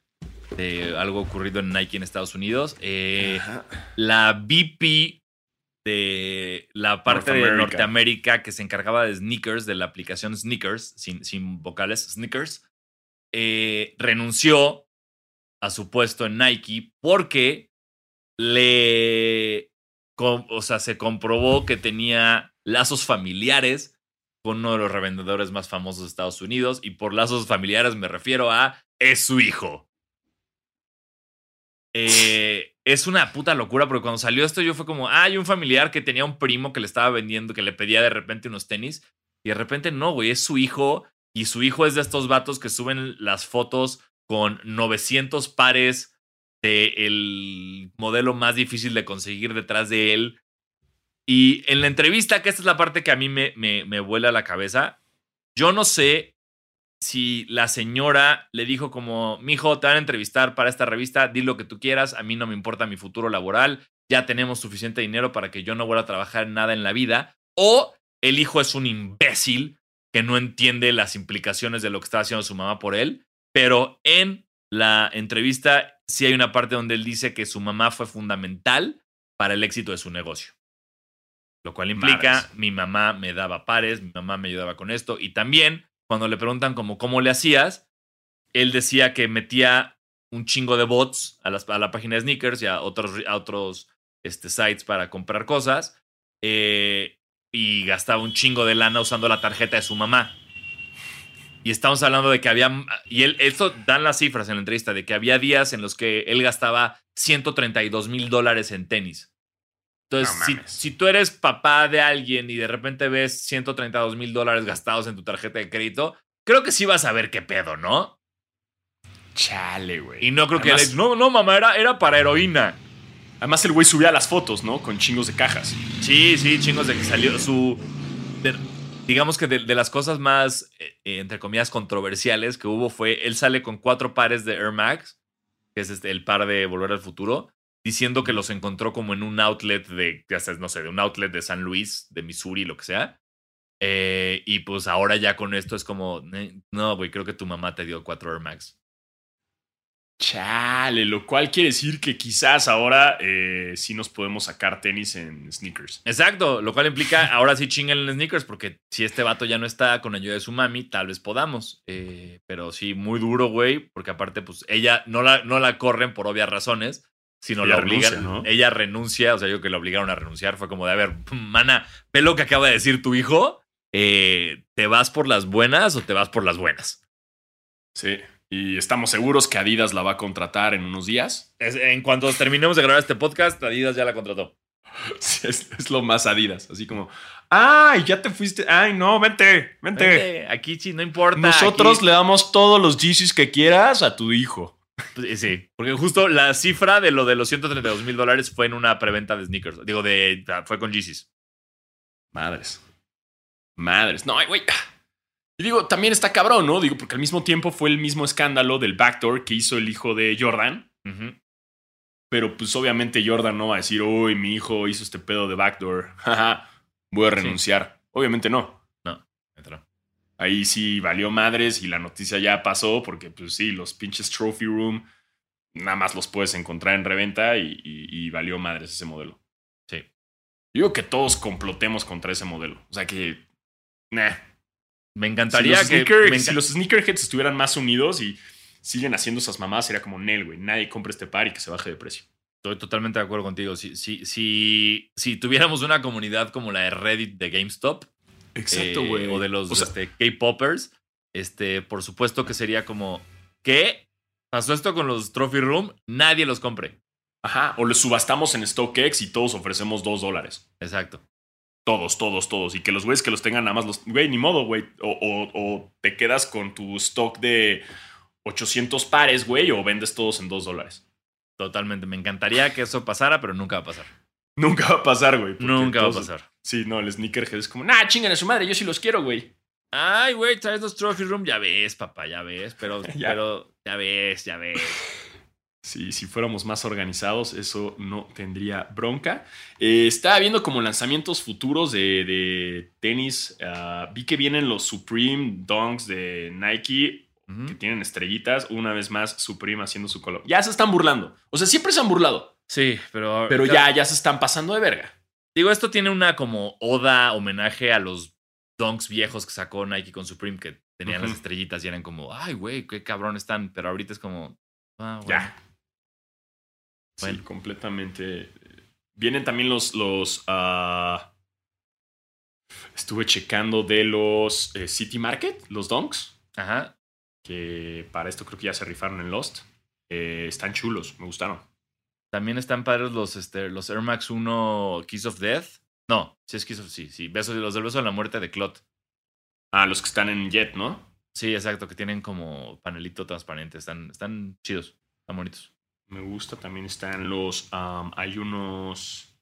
de algo ocurrido en Nike en Estados Unidos. Eh, la VP de la parte de Norteamérica. Que se encargaba de sneakers, de la aplicación Sneakers, sin, sin vocales, Sneakers, eh, renunció a su puesto en Nike porque le, o sea, se comprobó que tenía lazos familiares con uno de los revendedores más famosos de Estados Unidos y por lazos familiares me refiero a es su hijo. Eh, es una puta locura porque cuando salió esto yo fue como, ah, hay un familiar que tenía un primo que le estaba vendiendo, que le pedía de repente unos tenis y de repente no, güey, es su hijo y su hijo es de estos vatos que suben las fotos con 900 pares de el modelo más difícil de conseguir detrás de él. Y en la entrevista, que esta es la parte que a mí me, me, me vuela la cabeza, yo no sé si la señora le dijo como, mijo, te van a entrevistar para esta revista, di lo que tú quieras, a mí no me importa mi futuro laboral, ya tenemos suficiente dinero para que yo no vuelva a trabajar nada en la vida, o el hijo es un imbécil que no entiende las implicaciones de lo que está haciendo su mamá por él, pero en la entrevista sí hay una parte donde él dice que su mamá fue fundamental para el éxito de su negocio. Lo cual implica, Madres. mi mamá me daba pares, mi mamá me ayudaba con esto. Y también, cuando le preguntan como cómo le hacías, él decía que metía un chingo de bots a, las- a la página de sneakers y a otros, a otros este, sites para comprar cosas. eh, y gastaba un chingo de lana usando la tarjeta de su mamá. Y estamos hablando de que había, y él, esto dan las cifras en la entrevista, de que había días en los que él gastaba 132 mil dólares en tenis. Entonces, No si, tú eres papá de alguien y de repente ves 132 mil dólares gastados en tu tarjeta de crédito, creo que sí vas a ver qué pedo, ¿no? Chale, güey. Y no creo que... No, no, mamá, era, era para heroína. Además, el güey subía las fotos, ¿no? Con chingos de cajas. Sí, sí, chingos de que salió su... de- digamos que de, de las cosas más, eh, entre comillas, controversiales que hubo fue, él sale con cuatro pares de Air Max, que es este, el par de Volver al Futuro, diciendo que los encontró como en un outlet de, ya sabes, no sé, de un outlet de San Luis, de Missouri, lo que sea. Eh, y pues ahora ya con esto es como, "Eh, no, güey, creo que tu mamá te dio cuatro Air Max. Chale, lo cual quiere decir que quizás ahora eh, sí nos podemos sacar tenis en sneakers. Exacto, lo cual implica ahora sí chinguen en sneakers, porque si este vato ya no está con ayuda de su mami, tal vez podamos. Eh, pero sí, muy duro, güey, porque aparte, pues ella no la, no la corren por obvias razones, sino Ella la obligan. renuncia, ¿no? Ella renuncia, o sea, yo que la obligaron a renunciar fue como de, a ver, mana, ve lo que acaba de decir tu hijo, eh, ¿te vas por las buenas o te vas por las buenas? Sí. Y estamos seguros que Adidas la va a contratar en unos días. Es- en cuanto terminemos de grabar este podcast, Adidas ya la contrató. Sí, es, es lo más Adidas. Así como, ay, ya te fuiste. Ay, no, vente, vente. Vente, aquí sí, no importa. Nosotros aquí- le damos todos los Yeezys que quieras a tu hijo. Pues, Sí, porque justo la cifra de lo de los 132 mil dólares fue en una preventa de sneakers. Digo, de fue con Yeezys. Madres. Madres. No, güey. Y digo, también está cabrón, ¿no? Digo, porque al mismo tiempo fue el mismo escándalo del backdoor que hizo el hijo de Jordan. Pero pues obviamente Jordan no va a decir, uy, mi hijo hizo este pedo de backdoor. Voy a renunciar. Obviamente no. Ahí sí valió madres y la noticia ya pasó porque pues sí, los pinches Trophy Room nada más los puedes encontrar en reventa y, y- y valió madres ese modelo. Sí. Digo que todos complotemos contra ese modelo. O sea que... Nah. Me Si encantaría los, que. sneaker- me si los sneakerheads estuvieran más unidos y siguen haciendo esas mamás, sería como Nel, güey. Nadie compra este par y que se baje de precio. Estoy totalmente de acuerdo contigo. Si, si, si, si tuviéramos una comunidad como la de Reddit de GameStop eh, o de los O sea, este, K-Poppers, este, por supuesto que sería como. ¿Qué? ¿Pasó esto con los Trophy Room? Nadie los compre. Ajá. O los subastamos en StockX y todos ofrecemos dos dólares. Exacto. Todos, todos, todos. Y que los güeyes que los tengan nada más los. Güey, ni modo, güey. O, o- o te quedas con tu stock de 800 pares, güey, o vendes todos en dos dólares. Totalmente. Me encantaría que eso pasara, pero nunca va a pasar. Nunca va a pasar, güey. Nunca va a pasar. Sí, no, el sneakerhead es como, nah, chingan a su madre, yo sí los quiero, güey. Ay, güey, traes los Trophy Room. Ya ves, papá, ya ves. Pero, Ya. pero, ya ves, ya ves. Sí, si fuéramos más organizados, eso no tendría bronca. Eh, estaba viendo como lanzamientos futuros de, de tenis. ah, vi que vienen los Supreme Dunks de Nike, que tienen estrellitas. Una vez más, Supreme haciendo su color. Ya se están burlando. O sea, siempre se han burlado. Sí, pero. Pero ya, ya se están pasando de verga. Digo, esto tiene una como oda, homenaje a los donks viejos que sacó Nike con Supreme, que tenían las estrellitas y eran como, ay, güey, qué cabrón están. Pero ahorita es como, ah, bueno. Ya. Sí, completamente. Vienen también los. los ah, estuve checando de los eh, City Market, los Dunks. Ajá. que para esto creo que ya se rifaron en Lost. Eh, están chulos, me gustaron. También están padres los, este, los Air Max 1 Kiss of Death. No, sí es Kiss of, sí, sí. Besos, los del beso de la muerte de Clot. Ah, los que están en Jet, ¿no? Sí, exacto, que tienen como panelito transparente. Están, están chidos, están bonitos. Me gusta, también están los... um, hay unos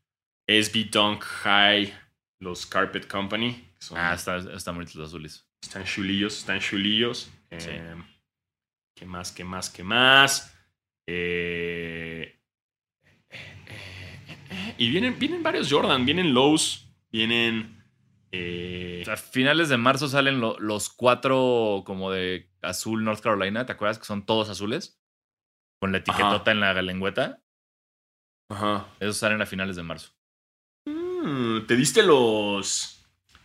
SB Dunk High, los Carpet Company. son- Ah, están, están bonitos los azules. Están chulillos, están chulillos. Sí. Eh, ¿Qué más, qué más, qué más? Eh, y vienen, vienen varios Jordan, vienen Lowe's, vienen... eh, A finales de marzo salen lo- los cuatro como de azul North Carolina, ¿te acuerdas? Que son todos azules. Con la etiquetota en la lengüeta. ajá. Esos salen a finales de marzo. Mm, ¿Te diste los.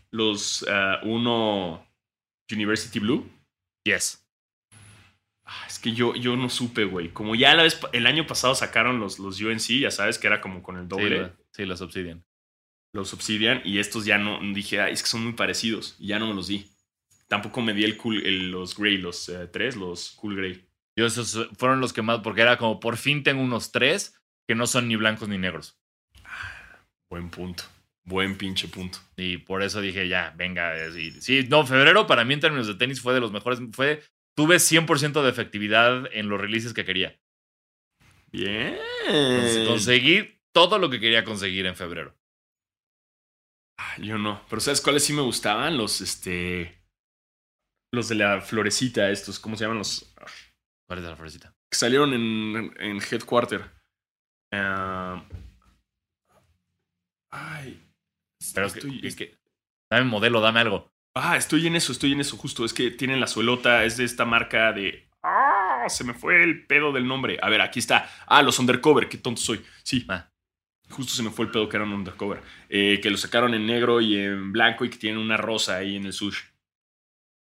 Los ah, uno University Blue? Yes. Ah, es que yo, yo no supe, güey. Como ya la vez, el año pasado sacaron los, los UNC, ya sabes que era como con el Sí, doble, lo- sí, los Obsidian. los Obsidian, y estos ya no. Dije, "Ay, es que son muy parecidos, y ya no me los di. Tampoco me di el cool, el- los Grey, los eh, tres, los Cool Grey. Yo esos fueron los que más, porque era como por fin tengo unos tres que no son ni blancos ni negros. Buen punto. Buen pinche punto. Y por eso dije, ya, venga. es- y- sí, no, febrero para mí en términos de tenis fue de los mejores. Fue, tuve 100% de efectividad en los releases que quería. Bien. Cons- Conseguí todo lo que quería conseguir en febrero. Ah, Yo no. Pero ¿sabes cuáles sí me gustaban? Los, este. Los de la florecita, estos, ¿cómo se llaman? Los ¿Cuál es la florecita? que salieron en, en Headquarter. Ah, ay. Pero estoy, que, que- que- dame modelo, dame algo. Ah, estoy en eso, estoy en eso, justo. Es que tienen la suelota, es de esta marca de. ¡Ah! Se me fue el pedo del nombre. A ver, aquí está. Ah, los Undercover, qué tonto soy. Sí. Ah. Justo se me fue el pedo que eran Undercover. Eh, que lo sacaron en negro y en blanco y que tienen una rosa ahí en el sush.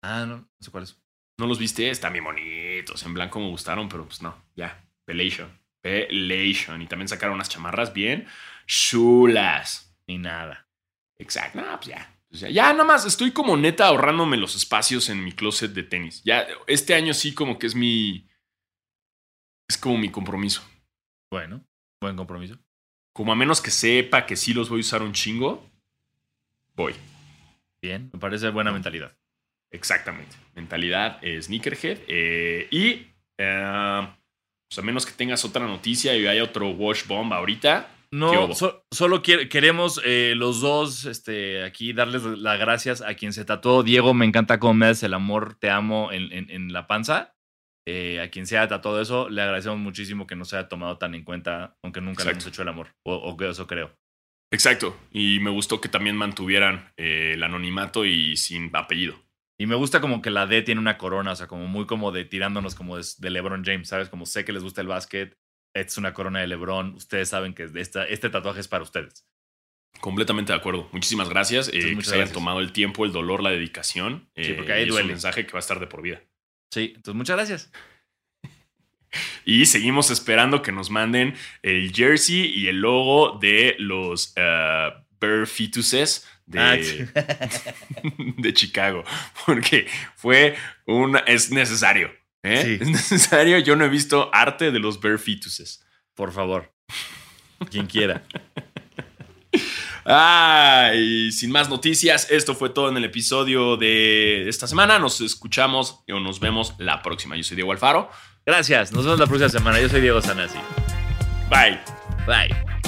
Ah, no, no sé cuál es. ¿No los viste? Están bien bonitos. En blanco me gustaron, pero pues no. Ya. Pelation. Pelation. Y también sacaron unas chamarras bien chulas. Ni nada. Exacto. No, pues ya. Ya, ya nada más estoy como neta ahorrándome los espacios en mi closet de tenis. Ya, este año sí como que es mi... Es como mi compromiso. Bueno, buen compromiso. Como a menos que sepa que sí los voy a usar un chingo, voy. Bien, me parece buena mentalidad. Exactamente. Mentalidad eh, sneakerhead. eh, y eh, pues a menos que tengas otra noticia y haya otro wash bomb ahorita. ¿Qué No, so- solo quiere- queremos eh, los dos este, aquí darles las gracias a quien se tatuó. Diego, me encanta cómo me das el amor, te amo en, en- en la panza. Eh, a quien se haya tatuado eso, le agradecemos muchísimo que no se haya tomado tan en cuenta, aunque nunca le hemos hecho el amor. O, o que eso creo. Exacto. Y me gustó que también mantuvieran eh, el anonimato y sin apellido. Y me gusta como que la D tiene una corona, o sea, como muy como de tirándonos como de, de LeBron James, ¿sabes? Como sé que les gusta el básquet, esta es una corona de LeBron, ustedes saben que esta, este tatuaje es para ustedes. Completamente de acuerdo. Muchísimas gracias. eh, Entonces, que muchas se hayan gracias. tomado el tiempo, el dolor, la dedicación. Sí, eh, porque ahí y es duele. un mensaje que va a estar de por vida. Sí, entonces muchas gracias. Y seguimos esperando que nos manden el jersey y el logo de los uh, Bear Fetuses de, Ah, sí. de Chicago. Porque fue un. Es necesario. ¿Eh? Sí. Es necesario. Yo no he visto arte de los Fetuses. Por favor. Quien quiera. Ah, y sin más noticias, esto fue todo en el episodio de esta semana. Nos escuchamos o nos vemos la próxima. Yo soy Diego Alfaro. Gracias. Nos vemos la próxima semana. Yo soy Diego Sanasi. Bye. Bye.